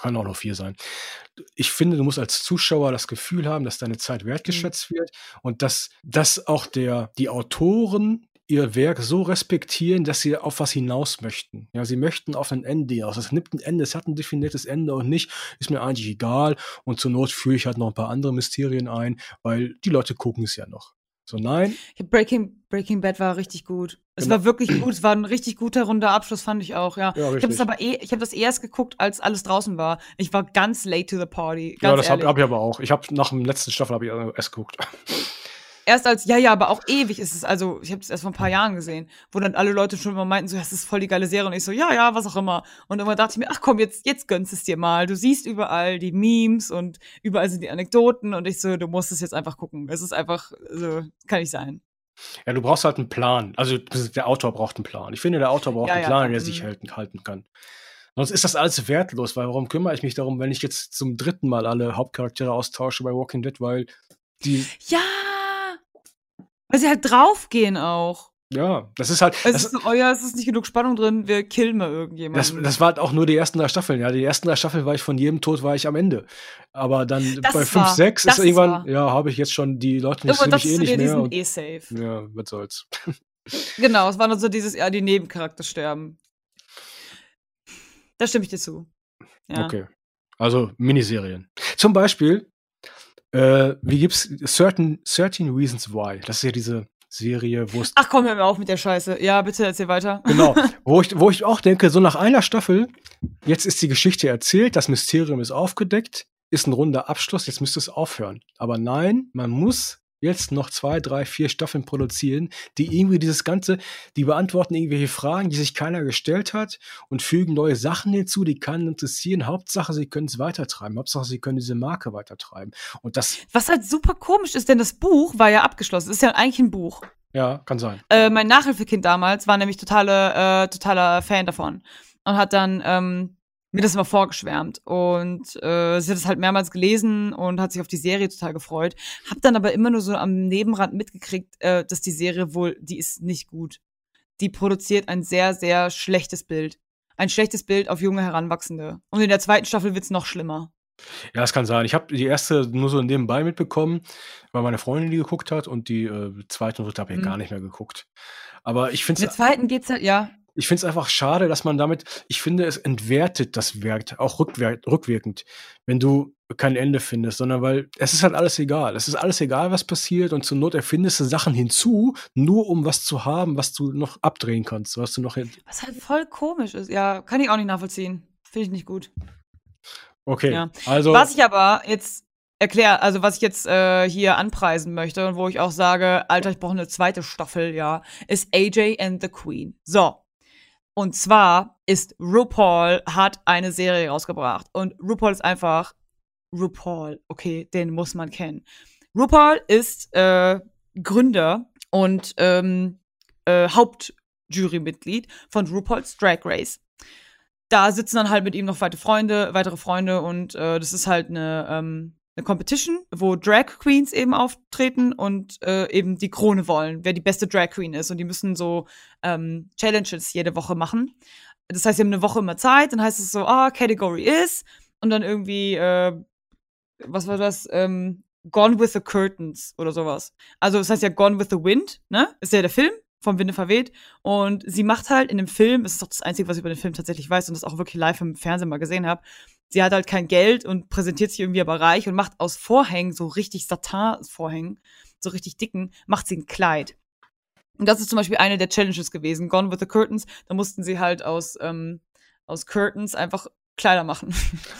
Kann auch noch vier sein. Ich finde, du musst als Zuschauer das Gefühl haben, dass deine Zeit wertgeschätzt mhm. wird und dass, dass auch der, die Autoren ihr Werk so respektieren, dass sie auf was hinaus möchten. Ja, sie möchten auf ein Ende hinaus. Es nimmt ein Ende, es hat ein definiertes Ende und nicht, ist mir eigentlich egal. Und zur Not führe ich halt noch ein paar andere Mysterien ein, weil die Leute gucken es ja noch. So, nein.
Breaking, Breaking Bad war richtig gut. Es genau. war wirklich gut. Es war ein richtig guter runder Abschluss, fand ich auch, ja. ja ich habe es aber eh, ich habe das erst geguckt, als alles draußen war. Ich war ganz late to the party. ja,
das habe hab ich aber auch. Ich habe nach dem letzten Staffel habe ich erst geguckt
erst als, ja, ja, aber auch ewig ist es, also ich habe es erst vor ein paar Jahren gesehen, wo dann alle Leute schon immer meinten, so, das ist voll die geile Serie und ich so, ja, ja, was auch immer. Und immer dachte ich mir, ach komm, jetzt, jetzt gönnst es dir mal. Du siehst überall die Memes und überall sind die Anekdoten und ich so, du musst es jetzt einfach gucken. Es ist einfach, so, kann nicht sein.
Ja, du brauchst halt einen Plan. Also der Autor braucht einen Plan. Ich finde, der Autor braucht ja, einen Plan, ja, der sich mhm. halten, halten kann. Sonst ist das alles wertlos, weil warum kümmere ich mich darum, wenn ich jetzt zum dritten Mal alle Hauptcharaktere austausche bei Walking Dead, weil die.
Ja, weil sie halt draufgehen auch.
Ja, das ist halt.
Es ist so, oh ja, es ist nicht genug Spannung drin, wir killen mal irgendjemanden.
Das, das war halt auch nur die ersten drei Staffeln. Ja, die ersten drei Staffeln war ich von jedem Tod war ich am Ende. Aber dann das bei 5, 6 ist irgendwann, war. ja, habe ich jetzt schon die Leute nicht,
ja,
eh nicht
mehr. Und, eh safe.
Ja, was soll's.
genau, es war dann so dieses, ja, die Nebencharakter sterben. Da stimme ich dir zu.
Ja. Okay. Also Miniserien. Zum Beispiel Äh, wie gibt's Certain, 13 Reasons Why? Das ist ja diese Serie, wo es.
Ach komm, hör mir auf mit der Scheiße. Ja, bitte erzähl weiter.
Genau. Wo ich, wo ich auch denke, so nach einer Staffel, jetzt ist die Geschichte erzählt, das Mysterium ist aufgedeckt, ist ein runder Abschluss, jetzt müsste es aufhören. Aber nein, man muss jetzt noch zwei, drei, vier Staffeln produzieren, die irgendwie dieses Ganze, die beantworten irgendwelche Fragen, die sich keiner gestellt hat und fügen neue Sachen hinzu, die keinen interessieren. Hauptsache, sie können es weitertreiben. Hauptsache, sie können diese Marke weitertreiben. Und das.
Was halt super komisch ist, denn das Buch war ja abgeschlossen. Das ist ja eigentlich ein Buch.
Ja, kann sein.
Äh, mein Nachhilfekind damals war nämlich totale, äh, totaler Fan davon und hat dann ähm, mir das immer vorgeschwärmt. Und äh, sie hat es halt mehrmals gelesen und hat sich auf die Serie total gefreut. Hab dann aber immer nur so am Nebenrand mitgekriegt, äh, dass die Serie wohl, die ist nicht gut. Die produziert ein sehr, sehr schlechtes Bild. Ein schlechtes Bild auf junge Heranwachsende. Und in der zweiten Staffel wird's noch schlimmer.
Ja, das kann sein. Ich habe die erste nur so nebenbei mitbekommen, weil meine Freundin die geguckt hat und die äh, zweite und dritte habe ich mhm. gar nicht mehr geguckt. Aber ich finde
es. In der zweiten geht's halt, ja
ich finde es einfach schade, dass man damit, ich finde, es entwertet das Werk, auch rückwir rückwirkend, wenn du kein Ende findest, sondern weil es ist halt alles egal. Es ist alles egal, was passiert und zur Not erfindest du Sachen hinzu, nur um was zu haben, was du noch abdrehen kannst, was du noch.
Was halt voll komisch ist. Ja, kann ich auch nicht nachvollziehen. Finde ich nicht gut.
Okay,
ja. also. Was ich aber jetzt erkläre, also was ich jetzt äh, hier anpreisen möchte und wo ich auch sage, Alter, ich brauche eine zweite Staffel, ja, ist AJ and the Queen. So, und zwar ist RuPaul hat eine Serie rausgebracht. Und RuPaul ist einfach RuPaul. Okay, den muss man kennen. RuPaul ist äh, Gründer und ähm, äh, Hauptjurymitglied von RuPaul's Drag Race. Da sitzen dann halt mit ihm noch weitere Freunde, weitere Freunde und äh, das ist halt eine ähm, eine Competition, wo Drag Queens eben auftreten und äh, eben die Krone wollen, wer die beste Drag Queen ist. Und die müssen so ähm, Challenges jede Woche machen. Das heißt, sie haben eine Woche immer Zeit, dann heißt es so, ah, Category is und dann irgendwie, äh, was war das? Ähm, Gone with the Curtains oder sowas. Also das heißt ja Gone with the Wind, ne? Ist ja der Film vom Winde verweht. Und sie macht halt in dem Film, das ist doch das Einzige, was ich über den Film tatsächlich weiß und das auch wirklich live im Fernsehen mal gesehen habe, sie hat halt kein Geld und präsentiert sich irgendwie aber reich und macht aus Vorhängen, so richtig Satin-Vorhängen, so richtig dicken, macht sie ein Kleid. Und das ist zum Beispiel eine der Challenges gewesen. Gone with the Curtains. Da mussten sie halt aus, ähm, aus Curtains einfach Kleider machen.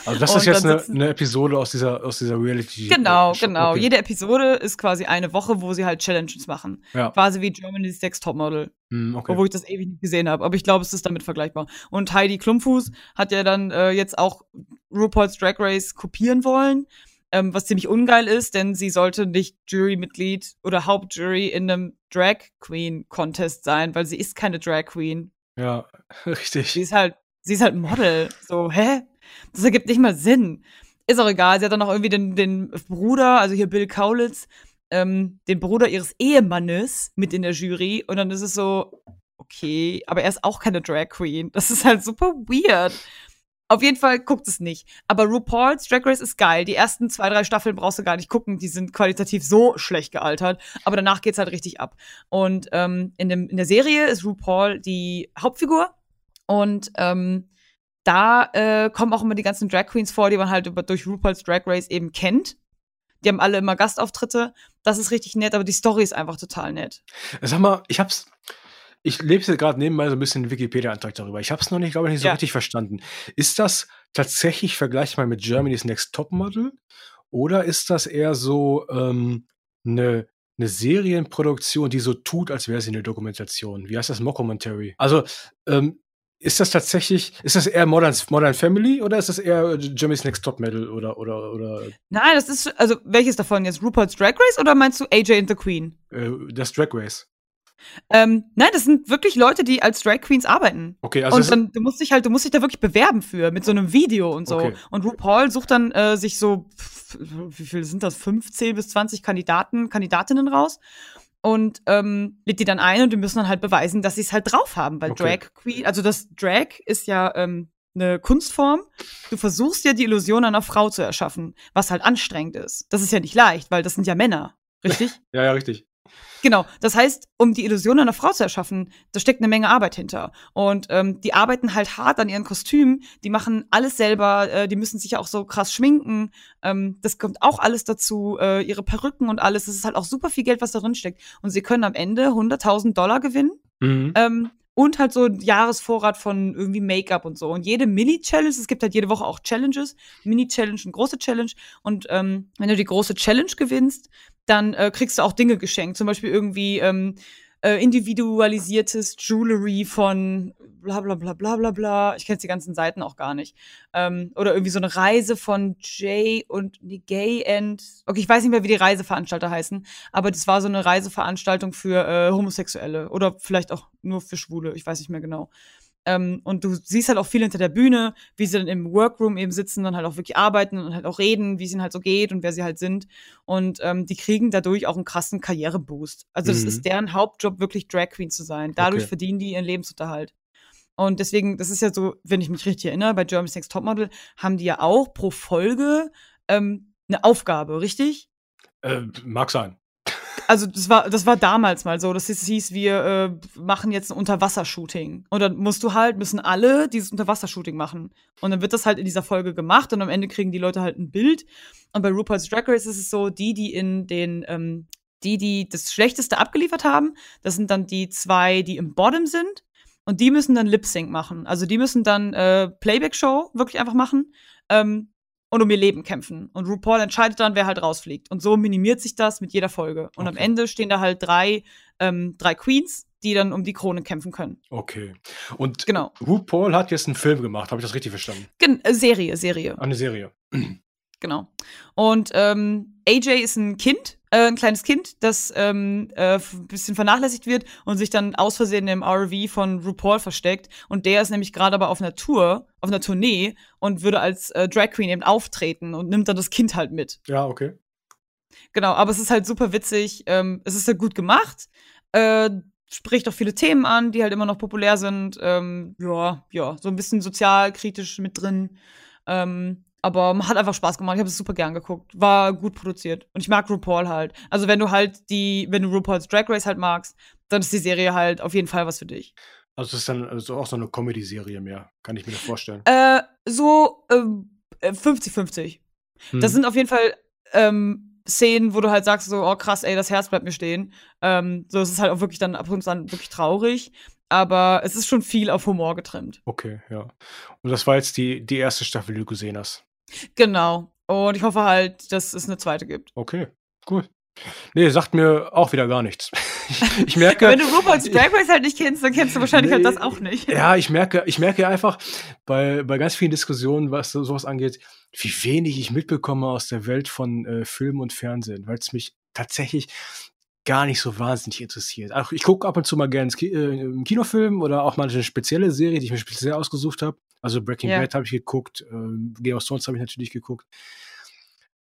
Also das ist jetzt eine, eine, Episode aus dieser, aus dieser Reality.
Genau, genau. Okay. Jede Episode ist quasi eine Woche, wo sie halt Challenges machen. Ja. Quasi wie Germany's Next Topmodel. Mm, okay. Obwohl ich das ewig nicht gesehen habe. Aber ich glaube, es ist damit vergleichbar. Und Heidi Klumpfuß hat ja dann äh, jetzt auch RuPaul's Drag Race kopieren wollen. Ähm, was ziemlich ungeil ist, denn sie sollte nicht Jurymitglied oder Hauptjury in einem Drag Queen Contest sein, weil sie ist keine Drag Queen.
Ja, richtig.
Sie ist halt Sie ist halt Model. So, hä? Das ergibt nicht mal Sinn. Ist auch egal. Sie hat dann noch irgendwie den, den Bruder, also hier Bill Kaulitz, ähm, den Bruder ihres Ehemannes mit in der Jury. Und dann ist es so, okay, aber er ist auch keine Drag Queen. Das ist halt super weird. Auf jeden Fall guckt es nicht. Aber RuPaul's Drag Race ist geil. Die ersten zwei, drei Staffeln brauchst du gar nicht gucken. Die sind qualitativ so schlecht gealtert. Aber danach geht's halt richtig ab. Und ähm, in, dem, in der Serie ist RuPaul die Hauptfigur. Und ähm, da äh, kommen auch immer die ganzen Drag Queens vor, die man halt über, durch RuPaul's Drag Race eben kennt. Die haben alle immer Gastauftritte. Das ist richtig nett, aber die Story ist einfach total nett.
Sag mal, ich hab's. Ich lebe jetzt gerade nebenbei so ein bisschen Wikipedia-Antrag darüber. Ich habe es noch nicht, glaube ich, nicht so ja. richtig verstanden. Ist das tatsächlich vergleichbar mit Germany's Next Top Model? Oder ist das eher so ähm, eine eine Serienproduktion, die so tut, als wäre sie eine Dokumentation. Wie heißt das? Mockumentary. Also, ähm, ist das tatsächlich, ist das eher Modern, Modern Family oder ist das eher Jimmy's Next Top Metal oder, oder, oder?
Nein, das ist, also welches davon jetzt? RuPaul's Drag Race oder meinst du AJ and the Queen?
Äh, das Drag Race.
Ähm, nein, das sind wirklich Leute, die als Drag Queens arbeiten.
Okay, also
und dann du musst dich halt, du musst dich da wirklich bewerben für mit so einem Video und so. Okay. Und RuPaul sucht dann äh, sich so, wie viel sind das? 15 bis 20 Kandidaten, Kandidatinnen raus und ähm, lädt die dann ein und die müssen dann halt beweisen, dass sie es halt drauf haben, weil okay. Drag Queen, also das Drag ist ja ähm, eine Kunstform. Du versuchst ja die Illusion einer Frau zu erschaffen, was halt anstrengend ist. Das ist ja nicht leicht, weil das sind ja Männer, richtig?
ja, ja, richtig.
Genau, das heißt, um die Illusion einer Frau zu erschaffen, da steckt eine Menge Arbeit hinter. Und ähm, die arbeiten halt hart an ihren Kostümen, die machen alles selber, äh, die müssen sich ja auch so krass schminken. Ähm, das kommt auch alles dazu, äh, ihre Perücken und alles. Das ist halt auch super viel Geld, was da drin steckt. Und sie können am Ende 100.000 Dollar gewinnen. Mhm. Ähm, und halt so ein Jahresvorrat von irgendwie Make-up und so. Und jede Mini-Challenge, es gibt halt jede Woche auch Challenges, Mini-Challenge und große Challenge. Und ähm, wenn du die große Challenge gewinnst, dann äh, kriegst du auch Dinge geschenkt. Zum Beispiel irgendwie ähm, äh, individualisiertes Jewelry von bla bla bla bla bla bla. Ich kenne die ganzen Seiten auch gar nicht. Ähm, oder irgendwie so eine Reise von Jay und nee, Gay and. Okay, ich weiß nicht mehr, wie die Reiseveranstalter heißen, aber das war so eine Reiseveranstaltung für äh, Homosexuelle oder vielleicht auch nur für Schwule. Ich weiß nicht mehr genau. Ähm, und du siehst halt auch viel hinter der Bühne, wie sie dann im Workroom eben sitzen und halt auch wirklich arbeiten und halt auch reden, wie es ihnen halt so geht und wer sie halt sind. Und ähm, die kriegen dadurch auch einen krassen Karriereboost. Also das mhm. ist deren Hauptjob, wirklich Drag Queen zu sein. Dadurch okay. verdienen die ihren Lebensunterhalt. Und deswegen, das ist ja so, wenn ich mich richtig erinnere, bei Germany's Next Topmodel haben die ja auch pro Folge ähm, eine Aufgabe, richtig?
Äh, mag sein
also das war, das war damals mal so. Das hieß, wir äh, machen jetzt ein Unterwassershooting. Und dann musst du halt, müssen alle dieses Unterwassershooting machen. Und dann wird das halt in dieser Folge gemacht und am Ende kriegen die Leute halt ein Bild. Und bei RuPaul's Drag Race ist es so, die, die in den, ähm, die, die das Schlechteste abgeliefert haben, das sind dann die zwei, die im Bottom sind. Und die müssen dann Lip Sync machen. Also die müssen dann äh, Playback-Show wirklich einfach machen. Ähm, und um ihr Leben kämpfen. Und RuPaul entscheidet dann, wer halt rausfliegt. Und so minimiert sich das mit jeder Folge. Und okay. am Ende stehen da halt drei, ähm, drei Queens, die dann um die Krone kämpfen können.
Okay. Und genau. RuPaul hat jetzt einen Film gemacht, habe ich das richtig verstanden?
Gen äh, Serie, Serie.
Eine Serie.
Genau. Und ähm, AJ ist ein Kind, äh, ein kleines Kind, das ähm, äh, ein bisschen vernachlässigt wird und sich dann aus Versehen im RV von RuPaul versteckt. Und der ist nämlich gerade aber auf einer Tour, auf einer Tournee und würde als äh, Drag Queen eben auftreten und nimmt dann das Kind halt mit.
Ja, okay.
Genau, aber es ist halt super witzig. Ähm, es ist halt gut gemacht. Äh, spricht auch viele Themen an, die halt immer noch populär sind. Ähm, ja, ja, so ein bisschen sozialkritisch mit drin. Ähm, aber hat einfach Spaß gemacht. Ich habe es super gern geguckt. War gut produziert. Und ich mag RuPaul halt. Also wenn du halt die, wenn du RuPaul's Drag Race halt magst, dann ist die Serie halt auf jeden Fall was für dich.
Also es ist dann also auch so eine Comedy-Serie mehr, kann ich mir das vorstellen.
Äh, so 50-50. Äh, hm. Das sind auf jeden Fall ähm, Szenen, wo du halt sagst, so, oh krass, ey, das Herz bleibt mir stehen. Ähm, so, es ist halt auch wirklich dann ab und zu dann wirklich traurig aber es ist schon viel auf Humor getrimmt.
Okay, ja. Und das war jetzt die, die erste Staffel, die du gesehen hast.
Genau. Und ich hoffe halt, dass es eine zweite gibt.
Okay, cool. Nee, sagt mir auch wieder gar nichts. Ich, ich merke.
Wenn du RuPaul's Drag Race halt nicht kennst, dann kennst du wahrscheinlich nee, halt das auch nicht.
Ja, ich merke, ich merke einfach bei, bei ganz vielen Diskussionen, was sowas angeht, wie wenig ich mitbekomme aus der Welt von äh, Film und Fernsehen, weil es mich tatsächlich gar nicht so wahnsinnig interessiert. Auch ich gucke ab und zu mal gerne äh, Kinofilm oder auch mal eine spezielle Serie, die ich mir speziell ausgesucht habe. Also Breaking yeah. Bad habe ich geguckt, ähm, Game of Thrones habe ich natürlich geguckt.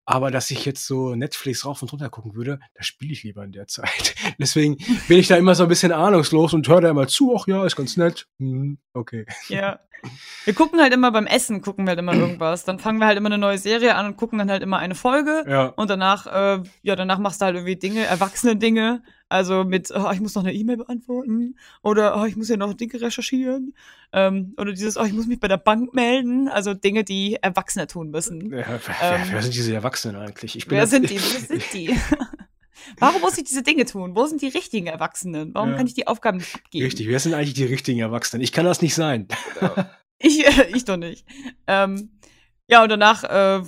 Aber dass ich jetzt so Netflix rauf und runter gucken würde, da spiele ich lieber in der Zeit. Deswegen bin ich da immer so ein bisschen ahnungslos und höre da immer zu, ach ja, ist ganz nett. Hm, okay.
Ja. Wir gucken halt immer beim Essen, gucken wir halt immer irgendwas. Dann fangen wir halt immer eine neue Serie an und gucken dann halt immer eine Folge. Ja. Und danach, äh, ja, danach machst du halt irgendwie Dinge, erwachsene Dinge. Also mit, oh, ich muss noch eine E-Mail beantworten. Oder, oh, ich muss ja noch Dinge recherchieren. Ähm, oder dieses, oh, ich muss mich bei der Bank melden. Also Dinge, die Erwachsene tun müssen. Ja,
wer, ähm, wer, sind diese Erwachsenen eigentlich?
wer sind die? Wer sind die? Warum muss ich diese Dinge tun? Wo sind die richtigen Erwachsenen? Warum ja. kann ich die Aufgaben nicht abgeben?
Richtig, wer sind eigentlich die richtigen Erwachsenen? Ich kann das nicht sein.
ich, äh, ich doch nicht. Ähm, ja, und danach, äh,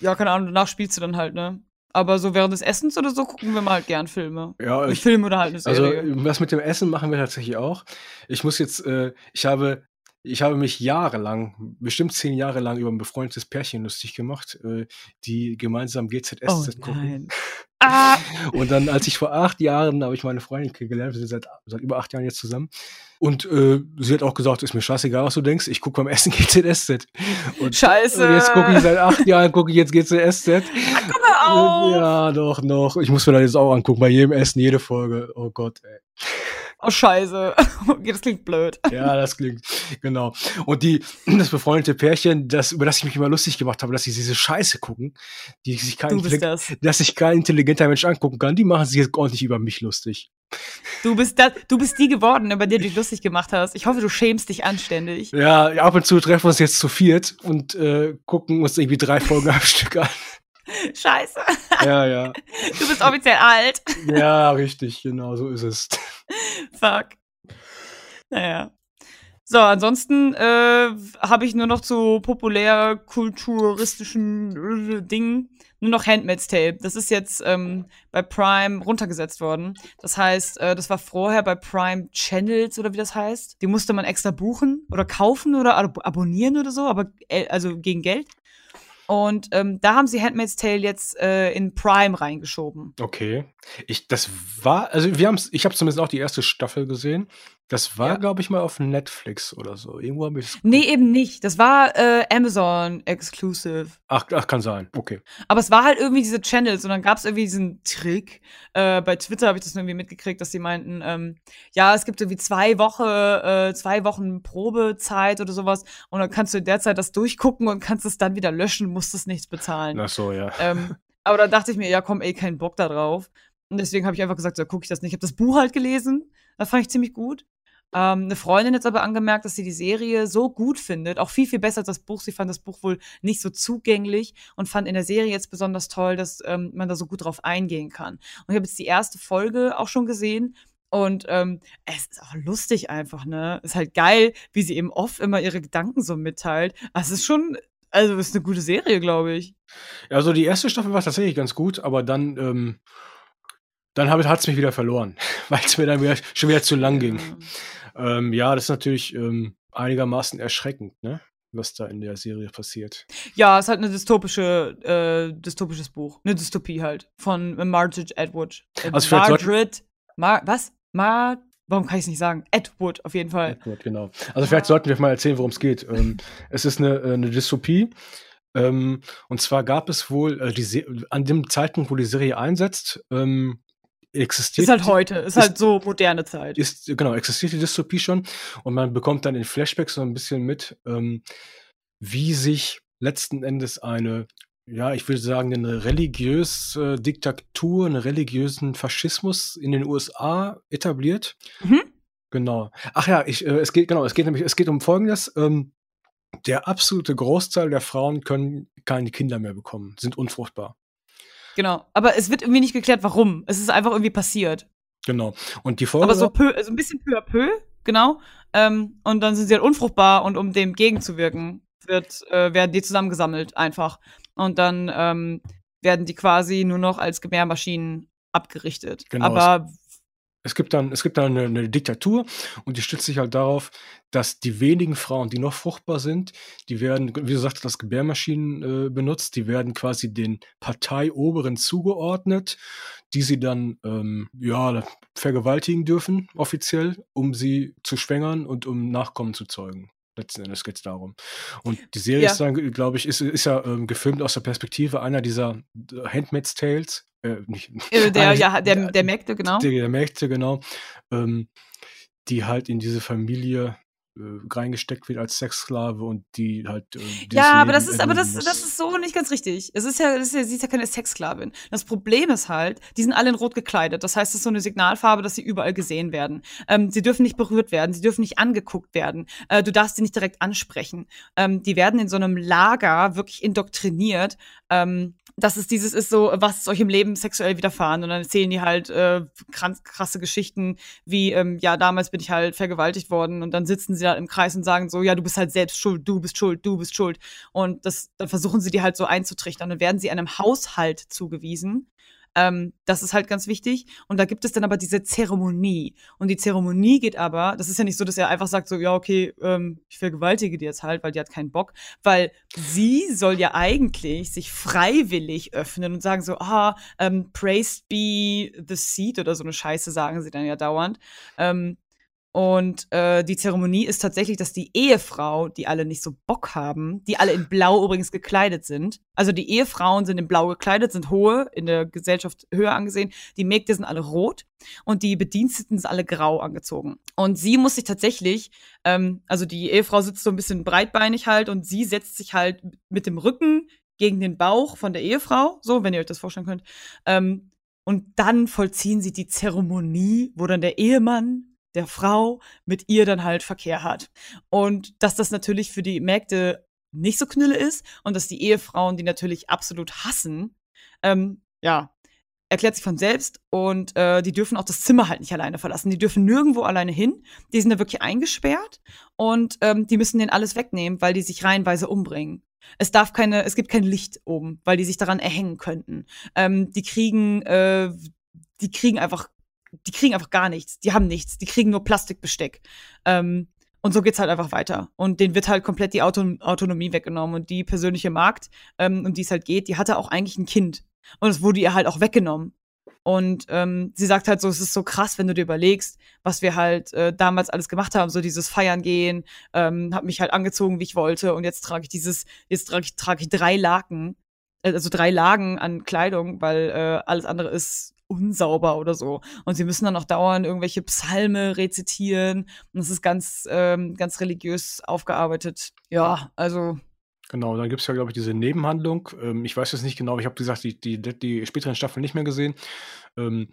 ja, keine Ahnung, danach spielst du dann halt, ne? Aber so während des Essens oder so gucken wir mal halt gern Filme.
Ja, ich, Filme oder halt eine also, Serie. Also, was mit dem Essen machen wir tatsächlich auch. Ich muss jetzt, äh, ich habe ich habe mich jahrelang, bestimmt zehn Jahre lang über ein befreundetes Pärchen lustig gemacht, äh, die gemeinsam GZSZ oh, gucken. Ah. Und dann, als ich vor acht Jahren, habe ich meine Freundin kennengelernt, wir sind seit, seit über acht Jahren jetzt zusammen. Und äh, sie hat auch gesagt, ist mir scheißegal, was du denkst, ich gucke beim Essen GZSZ. Und,
Scheiße.
Und jetzt gucke ich seit acht Jahren, gucke ich jetzt GZSZ.
Ach, mal auf.
Ja, doch, noch. Ich muss mir das jetzt auch angucken, bei jedem Essen, jede Folge. Oh Gott, ey.
Oh, scheiße. Das klingt blöd.
Ja, das klingt, genau. Und die, das befreundete Pärchen, das, über das ich mich immer lustig gemacht habe, dass sie diese Scheiße gucken, die sich kein, das. dass sich kein intelligenter Mensch angucken kann, die machen sich jetzt ordentlich über mich lustig.
Du bist, da, du bist die geworden, über die du dich lustig gemacht hast. Ich hoffe, du schämst dich anständig.
Ja, ab und zu treffen wir uns jetzt zu viert und äh, gucken uns irgendwie drei Folgen am Stück an.
Scheiße.
Ja, ja.
Du bist offiziell alt.
Ja, richtig, genau, so ist es.
Fuck. Naja. So, ansonsten äh, habe ich nur noch zu populärkulturistischen äh, Dingen nur noch Handmaid's Tale. Das ist jetzt ähm, bei Prime runtergesetzt worden. Das heißt, äh, das war vorher bei Prime Channels oder wie das heißt. Die musste man extra buchen oder kaufen oder ab abonnieren oder so, aber äh, also gegen Geld. Und ähm, da haben sie Handmaid's Tale jetzt äh, in Prime reingeschoben.
Okay. Ich, das war, also wir haben ich habe zumindest auch die erste Staffel gesehen. Das war, ja. glaube ich, mal auf Netflix oder so. Irgendwo habe ich
Nee, eben nicht. Das war äh, Amazon Exclusive.
Ach, ach, kann sein. Okay.
Aber es war halt irgendwie diese Channels und dann gab es irgendwie diesen Trick. Äh, bei Twitter habe ich das irgendwie mitgekriegt, dass die meinten, ähm, ja, es gibt irgendwie zwei Wochen, äh, zwei Wochen Probezeit oder sowas und dann kannst du in der Zeit das durchgucken und kannst es dann wieder löschen, musst es nichts bezahlen.
Ach so, ja.
Ähm, aber da dachte ich mir, ja, komm, ey, kein Bock da drauf. Und deswegen habe ich einfach gesagt, so gucke ich das nicht. Ich habe das Buch halt gelesen. Das fand ich ziemlich gut. Ähm, eine Freundin hat aber angemerkt, dass sie die Serie so gut findet, auch viel, viel besser als das Buch. Sie fand das Buch wohl nicht so zugänglich und fand in der Serie jetzt besonders toll, dass ähm, man da so gut drauf eingehen kann. Und ich habe jetzt die erste Folge auch schon gesehen und ähm, es ist auch lustig einfach, ne? Ist halt geil, wie sie eben oft immer ihre Gedanken so mitteilt. Also es ist schon, also ist eine gute Serie, glaube ich.
Also die erste Staffel war tatsächlich ganz gut, aber dann, ähm, dann hat es mich wieder verloren, weil es mir dann wieder, schon wieder zu lang ging. Ähm, ja, das ist natürlich ähm, einigermaßen erschreckend, ne? was da in der Serie passiert.
Ja, es ist halt eine dystopische, äh, dystopisches Buch. Eine Dystopie halt. Von Margaret Atwood. Äh, also Margaret. Mar was? Mar Warum kann ich es nicht sagen? Edward, auf jeden Fall. Edward,
genau. Also vielleicht sollten wir mal erzählen, worum es geht. ähm, es ist eine, äh, eine Dystopie. Ähm, und zwar gab es wohl äh, an dem Zeitpunkt, wo die Serie einsetzt, ähm, existiert.
Ist halt heute, ist, ist, halt so moderne Zeit.
Ist, genau, existiert die Dystopie schon und man bekommt dann in Flashbacks so ein bisschen mit, ähm, wie sich letzten Endes eine, ja, ich würde sagen, eine religiöse äh, Diktatur, einen religiösen Faschismus in den USA etabliert. Mhm. Genau. Ach ja, ich, äh, es geht, genau, es geht nämlich, es geht um Folgendes. Ähm, der absolute Großteil der Frauen können keine Kinder mehr bekommen, sind unfruchtbar.
Genau. Aber es wird irgendwie nicht geklärt, warum. Es ist einfach irgendwie passiert.
Genau. Und die Folge.
Aber so, peu, so ein bisschen peu à peu, genau. Ähm, und dann sind sie halt unfruchtbar und um dem gegenzuwirken, wird, äh, werden die zusammengesammelt einfach. Und dann ähm, werden die quasi nur noch als Gebärmaschinen abgerichtet. Genau. Aber
es gibt dann, es gibt dann eine, eine, Diktatur und die stützt sich halt darauf, dass die wenigen Frauen, die noch fruchtbar sind, die werden, wie du sagst, das Gebärmaschinen äh, benutzt, die werden quasi den Parteioberen zugeordnet, die sie dann ähm, ja vergewaltigen dürfen, offiziell, um sie zu schwängern und um Nachkommen zu zeugen. Letzten Endes geht es darum. Und die Serie ja. ist dann, glaube ich, ist, ist ja ähm, gefilmt aus der Perspektive einer dieser äh, Handmaid's Tales, äh, nicht,
äh, der, ja, der, der Mägde, genau.
Der, der Mägde, genau. Ähm, die halt in diese Familie reingesteckt wird als Sexsklave und die halt. Äh,
ja, aber das ist, aber das, das ist so nicht ganz richtig. Es ist ja, das ist ja, sie ist ja keine Sexsklavin. Das Problem ist halt, die sind alle in Rot gekleidet. Das heißt, es ist so eine Signalfarbe, dass sie überall gesehen werden. Ähm, sie dürfen nicht berührt werden, sie dürfen nicht angeguckt werden. Äh, du darfst sie nicht direkt ansprechen. Ähm, die werden in so einem Lager wirklich indoktriniert. Ähm, dass es dieses ist so, was ist euch im Leben sexuell widerfahren? Und dann erzählen die halt äh, krasse Geschichten, wie, ähm, ja, damals bin ich halt vergewaltigt worden und dann sitzen sie da im Kreis und sagen so, ja, du bist halt selbst schuld, du bist schuld, du bist schuld. Und das, dann versuchen sie die halt so einzutrichtern. Dann werden sie einem Haushalt zugewiesen, ähm, das ist halt ganz wichtig. Und da gibt es dann aber diese Zeremonie. Und die Zeremonie geht aber, das ist ja nicht so, dass er einfach sagt, so, ja, okay, ähm, ich vergewaltige die jetzt halt, weil die hat keinen Bock. Weil sie soll ja eigentlich sich freiwillig öffnen und sagen so, ah, ähm, praised be the seed oder so eine Scheiße sagen sie dann ja dauernd. Ähm, Und äh, die Zeremonie ist tatsächlich, dass die Ehefrau, die alle nicht so Bock haben, die alle in Blau übrigens gekleidet sind. Also die Ehefrauen sind in Blau gekleidet, sind hohe, in der Gesellschaft höher angesehen. Die Mägde sind alle rot und die Bediensteten sind alle grau angezogen. Und sie muss sich tatsächlich, ähm, also die Ehefrau sitzt so ein bisschen breitbeinig halt und sie setzt sich halt mit dem Rücken gegen den Bauch von der Ehefrau, so, wenn ihr euch das vorstellen könnt. Ähm, und dann vollziehen sie die Zeremonie, wo dann der Ehemann der Frau mit ihr dann halt Verkehr hat. Und dass das natürlich für die Mägde nicht so knülle ist und dass die Ehefrauen die natürlich absolut hassen, ähm, ja, erklärt sich von selbst und äh, die dürfen auch das Zimmer halt nicht alleine verlassen. Die dürfen nirgendwo alleine hin. Die sind da wirklich eingesperrt und ähm, die müssen denen alles wegnehmen, weil die sich reihenweise umbringen. Es darf keine, es gibt kein Licht oben, weil die sich daran erhängen könnten. Ähm, die kriegen, äh, die kriegen einfach die kriegen einfach gar nichts. Die haben nichts. Die kriegen nur Plastikbesteck. Ähm, und so geht's halt einfach weiter. Und denen wird halt komplett die Auto Autonomie weggenommen. Und die persönliche Magd, ähm, um die es halt geht, die hatte auch eigentlich ein Kind. Und es wurde ihr halt auch weggenommen. Und ähm, sie sagt halt so, es ist so krass, wenn du dir überlegst, was wir halt äh, damals alles gemacht haben, so dieses Feiern gehen, ähm, hab mich halt angezogen, wie ich wollte, und jetzt trage ich dieses, jetzt trage ich, trage ich drei Laken, äh, also drei Lagen an Kleidung, weil äh, alles andere ist unsauber oder so. Und sie müssen dann auch dauernd irgendwelche Psalme rezitieren. Und das ist ganz, ähm, ganz religiös aufgearbeitet. Ja, also.
Genau, dann gibt es ja, glaube ich, diese Nebenhandlung. Ähm, ich weiß jetzt nicht genau, ich habe, gesagt, die, die, die späteren Staffeln nicht mehr gesehen. Ähm,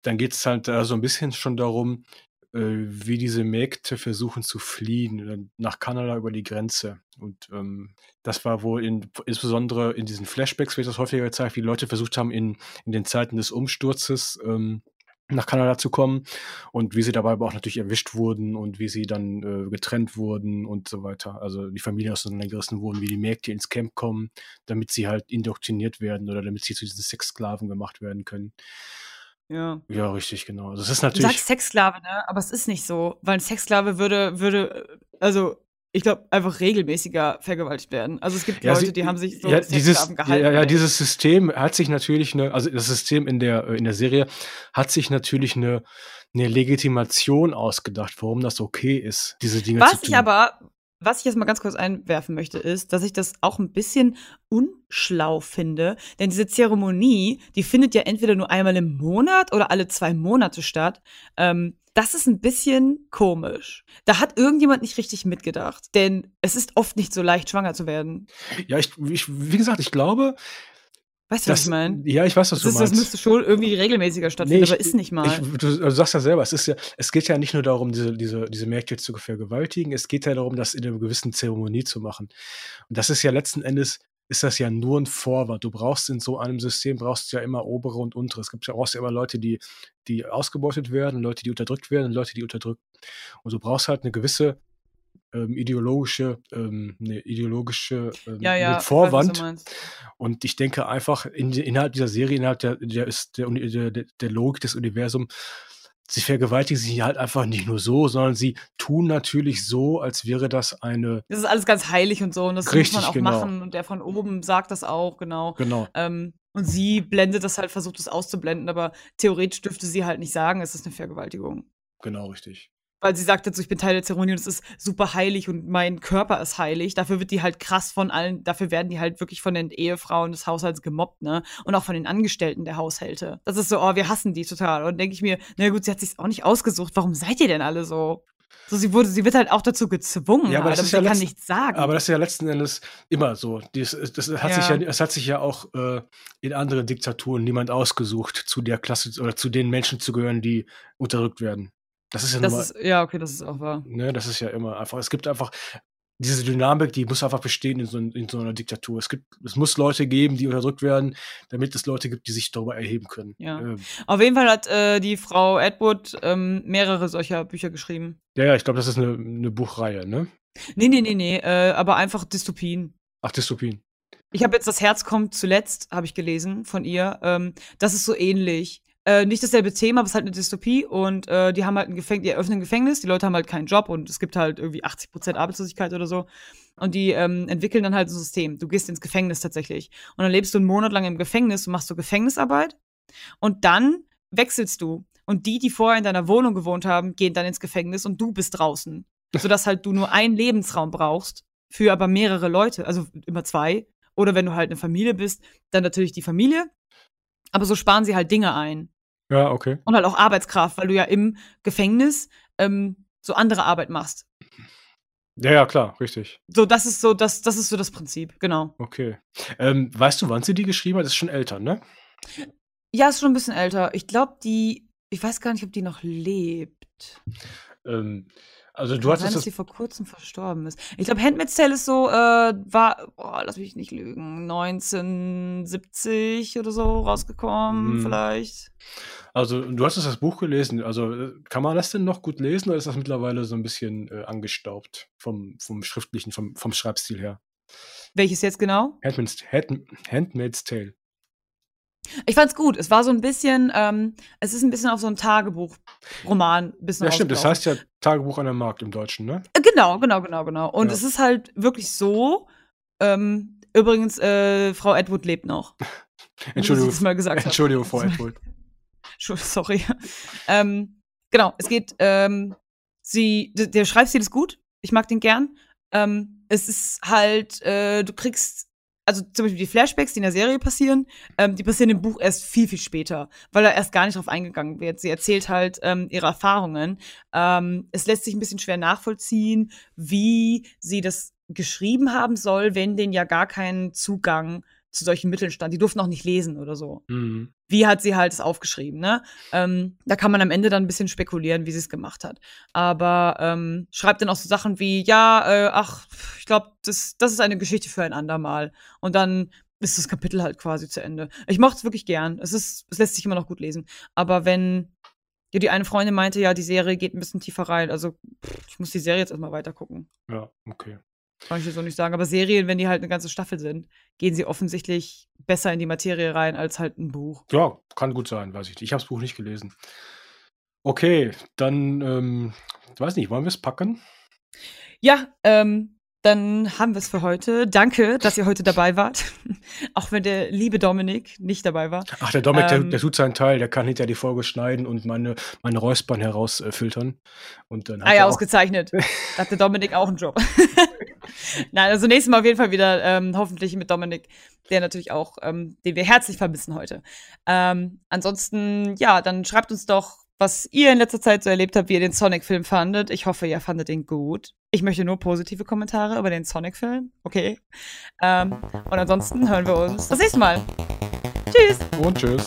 dann geht es halt äh, so ein bisschen schon darum, wie diese Mägde versuchen zu fliehen äh, nach Kanada über die Grenze. Und ähm, das war wohl in, insbesondere in diesen Flashbacks wird das häufiger gezeigt, wie Leute versucht haben, in, in den Zeiten des Umsturzes ähm, nach Kanada zu kommen und wie sie dabei aber auch natürlich erwischt wurden und wie sie dann äh, getrennt wurden und so weiter. Also die Familien auseinandergerissen wurden, wie die Mägde ins Camp kommen, damit sie halt indoktriniert werden oder damit sie zu diesen Sexsklaven gemacht werden können.
Ja.
Ja, richtig, genau. Also, das ist natürlich.
Du sagst Sexsklave, ne? Aber es ist nicht so, weil ein Sexsklave würde, würde, also ich glaube, einfach regelmäßiger vergewaltigt werden. Also es gibt ja, Leute, sie, die haben sich so
ja, dieses, gehalten. Ja, ja, dieses System hat sich natürlich eine, also das System in der, in der Serie hat sich natürlich eine, eine Legitimation ausgedacht, warum das okay ist, diese Dinge
Was
zu tun. Was
ich aber, was ich jetzt mal ganz kurz einwerfen möchte, ist, dass ich das auch ein bisschen unschlau finde. Denn diese Zeremonie, die findet ja entweder nur einmal im Monat oder alle zwei Monate statt. Ähm, das ist ein bisschen komisch. Da hat irgendjemand nicht richtig mitgedacht. Denn es ist oft nicht so leicht, schwanger zu werden.
Ja, ich, ich wie gesagt, ich glaube,
Weißt du, was ich meine?
Ja, ich weiß, was
das
du meinst.
Das müsste schon irgendwie regelmäßiger stattfinden, nee, ich, aber ist nicht mal.
Ich, du, du, sagst ja selber, es, ist ja, es geht ja nicht nur darum, diese, diese, diese Märkte zu vergewaltigen, es geht ja darum, das in einer gewissen Zeremonie zu machen. Und das ist ja letzten Endes, ist das ja nur ein Vorwand. Du brauchst in so einem System, brauchst du ja immer obere und untere. Es gibt ja auch immer Leute, die, die ausgebeutet werden, Leute, die unterdrückt werden und Leute, die unterdrückt. Und du brauchst halt eine gewisse ähm, ideologische, ähm, eine ideologische ähm,
ja, ja,
Vorwand. Weiß, und ich denke einfach, in, innerhalb dieser Serie, innerhalb der, der, ist der, der, der Logik des Universums, sie vergewaltigen sich halt einfach nicht nur so, sondern sie tun natürlich so, als wäre das eine.
Das ist alles ganz heilig und so und das richtig, muss man auch genau. machen und der von oben sagt das auch, genau.
Genau.
Ähm, und sie blendet das halt, versucht es auszublenden, aber theoretisch dürfte sie halt nicht sagen, es ist eine Vergewaltigung.
Genau, richtig
weil sie sagt dazu, ich bin Teil der Zeremonie und es ist super heilig und mein Körper ist heilig. Dafür wird die halt krass von allen, dafür werden die halt wirklich von den Ehefrauen des Haushalts gemobbt, ne? Und auch von den Angestellten der Haushälte. Das ist so, oh, wir hassen die total. Und denke ich mir, na gut, sie hat sich auch nicht ausgesucht. Warum seid ihr denn alle so? So, sie wurde, sie wird halt auch dazu gezwungen,
ja, aber, das ist
ja
kann
nichts sagen.
Aber das ist ja letzten Endes immer so. Das, das hat ja. sich ja, das hat sich ja auch äh, in anderen Diktaturen niemand ausgesucht, zu der Klasse oder zu den Menschen zu gehören, die unterdrückt werden. Das ist ja
das ist, Ja, okay, das ist auch wahr.
Ne, das ist ja immer einfach. Es gibt einfach diese Dynamik, die muss einfach bestehen in so, in so, einer Diktatur. Es gibt, es muss Leute geben, die unterdrückt werden, damit es Leute gibt, die sich darüber erheben können.
Ja. Ähm. Auf jeden Fall hat äh, die Frau Edward ähm, mehrere solcher Bücher geschrieben.
Ja, ja, ich glaube, das ist eine, eine Buchreihe, ne?
Nee, nee, nee, nee, äh, aber einfach Dystopien.
Ach, Dystopien.
Ich habe jetzt Das Herz kommt zuletzt, habe ich gelesen von ihr. Ähm, das ist so ähnlich. Äh, nicht dasselbe Thema, aber es ist halt eine Dystopie und äh, die haben halt ein Gefängnis, die eröffnen ein Gefängnis, die Leute haben halt keinen Job und es gibt halt irgendwie 80% Arbeitslosigkeit oder so. Und die ähm, entwickeln dann halt ein System. Du gehst ins Gefängnis tatsächlich. Und dann lebst du einen Monat lang im Gefängnis und machst so Gefängnisarbeit. Und dann wechselst du Und die, die vorher in deiner Wohnung gewohnt haben, gehen dann ins Gefängnis und du bist draußen. Sodass halt du nur einen Lebensraum brauchst, für aber mehrere Leute, also immer zwei. Oder wenn du halt eine Familie bist, dann natürlich die Familie. Aber so sparen sie halt Dinge ein.
Ja, okay.
Und halt auch Arbeitskraft, weil du ja im Gefängnis ähm, so andere Arbeit machst.
Ja, ja, klar, richtig.
So, das ist so, das, das ist so das Prinzip, genau.
Okay. Ähm, weißt du, wann sie die geschrieben hat? Das ist schon älter, ne?
Ja, ist schon ein bisschen älter. Ich glaube, die, ich weiß gar nicht, ob die noch lebt.
Ähm, also du hattest
sein, dass sie vor kurzem verstorben ist. Ich glaube, Handmaid's Tale ist so, äh, war, oh, lass mich nicht lügen, 1970 oder so rausgekommen, hm. vielleicht.
Also du hast das Buch gelesen. Also äh, kann man das denn noch gut lesen oder ist das mittlerweile so ein bisschen äh, angestaubt vom, vom schriftlichen, vom, vom Schreibstil her?
Welches jetzt genau?
Handmaid's, Hand, Handmaid's Tale.
Ich fand's gut. Es war so ein bisschen, ähm, es ist ein bisschen auf so ein Tagebuchroman bisschen
Ja, stimmt. Das heißt ja Tagebuch an der Markt im Deutschen, ne?
Äh, genau, genau, genau, genau. Und ja. es ist halt wirklich so. Ähm, übrigens, äh, Frau Edward lebt noch.
Entschuldigung.
Mal gesagt
Entschuldigung, Frau Edward.
Sorry. ähm, genau, es geht, ähm, sie, der Schreibstil ist gut. Ich mag den gern. Ähm, es ist halt, äh, du kriegst also zum Beispiel die Flashbacks, die in der Serie passieren, ähm, die passieren im Buch erst viel, viel später, weil da erst gar nicht drauf eingegangen wird. Sie erzählt halt ähm, ihre Erfahrungen. Ähm, es lässt sich ein bisschen schwer nachvollziehen, wie sie das geschrieben haben soll, wenn denen ja gar keinen Zugang zu solchen Mitteln stand. Die durften auch nicht lesen oder so. Mhm. Wie hat sie halt es aufgeschrieben, ne? Ähm, da kann man am Ende dann ein bisschen spekulieren, wie sie es gemacht hat. Aber ähm, schreibt dann auch so Sachen wie, ja, äh, ach, ich glaube, das, das ist eine Geschichte für ein andermal. Und dann ist das Kapitel halt quasi zu Ende. Ich mochte es wirklich gern. Es, ist, es lässt sich immer noch gut lesen. Aber wenn ja, die eine Freundin meinte, ja, die Serie geht ein bisschen tiefer rein. Also, ich muss die Serie jetzt erstmal weiter gucken.
Ja, okay.
Kann ich jetzt so nicht sagen. Aber Serien, wenn die halt eine ganze Staffel sind, gehen sie offensichtlich besser in die Materie rein als halt ein Buch.
Ja, kann gut sein, weiß ich nicht. Ich habe das Buch nicht gelesen. Okay, dann, ähm, weiß nicht, wollen wir es packen?
Ja, ähm, dann haben wir es für heute. Danke, dass ihr heute dabei wart. Auch wenn der liebe Dominik nicht dabei war.
Ach, der Dominik, ähm, der, der, tut seinen Teil. Der kann hinter die Folge schneiden und meine, meine Räuspern herausfiltern. Äh,
ah ja, ausgezeichnet. da hat der Dominik auch einen Job. Nein, also nächstes Mal auf jeden Fall wieder ähm, hoffentlich mit Dominik, der natürlich auch, ähm, den wir herzlich vermissen heute. Ähm, ansonsten, ja, dann schreibt uns doch was ihr in letzter Zeit so erlebt habt, wie ihr den Sonic-Film fandet. Ich hoffe, ihr fandet ihn gut. Ich möchte nur positive Kommentare über den Sonic-Film. Okay. Ähm, und ansonsten hören wir uns das nächste Mal. Tschüss.
Und tschüss.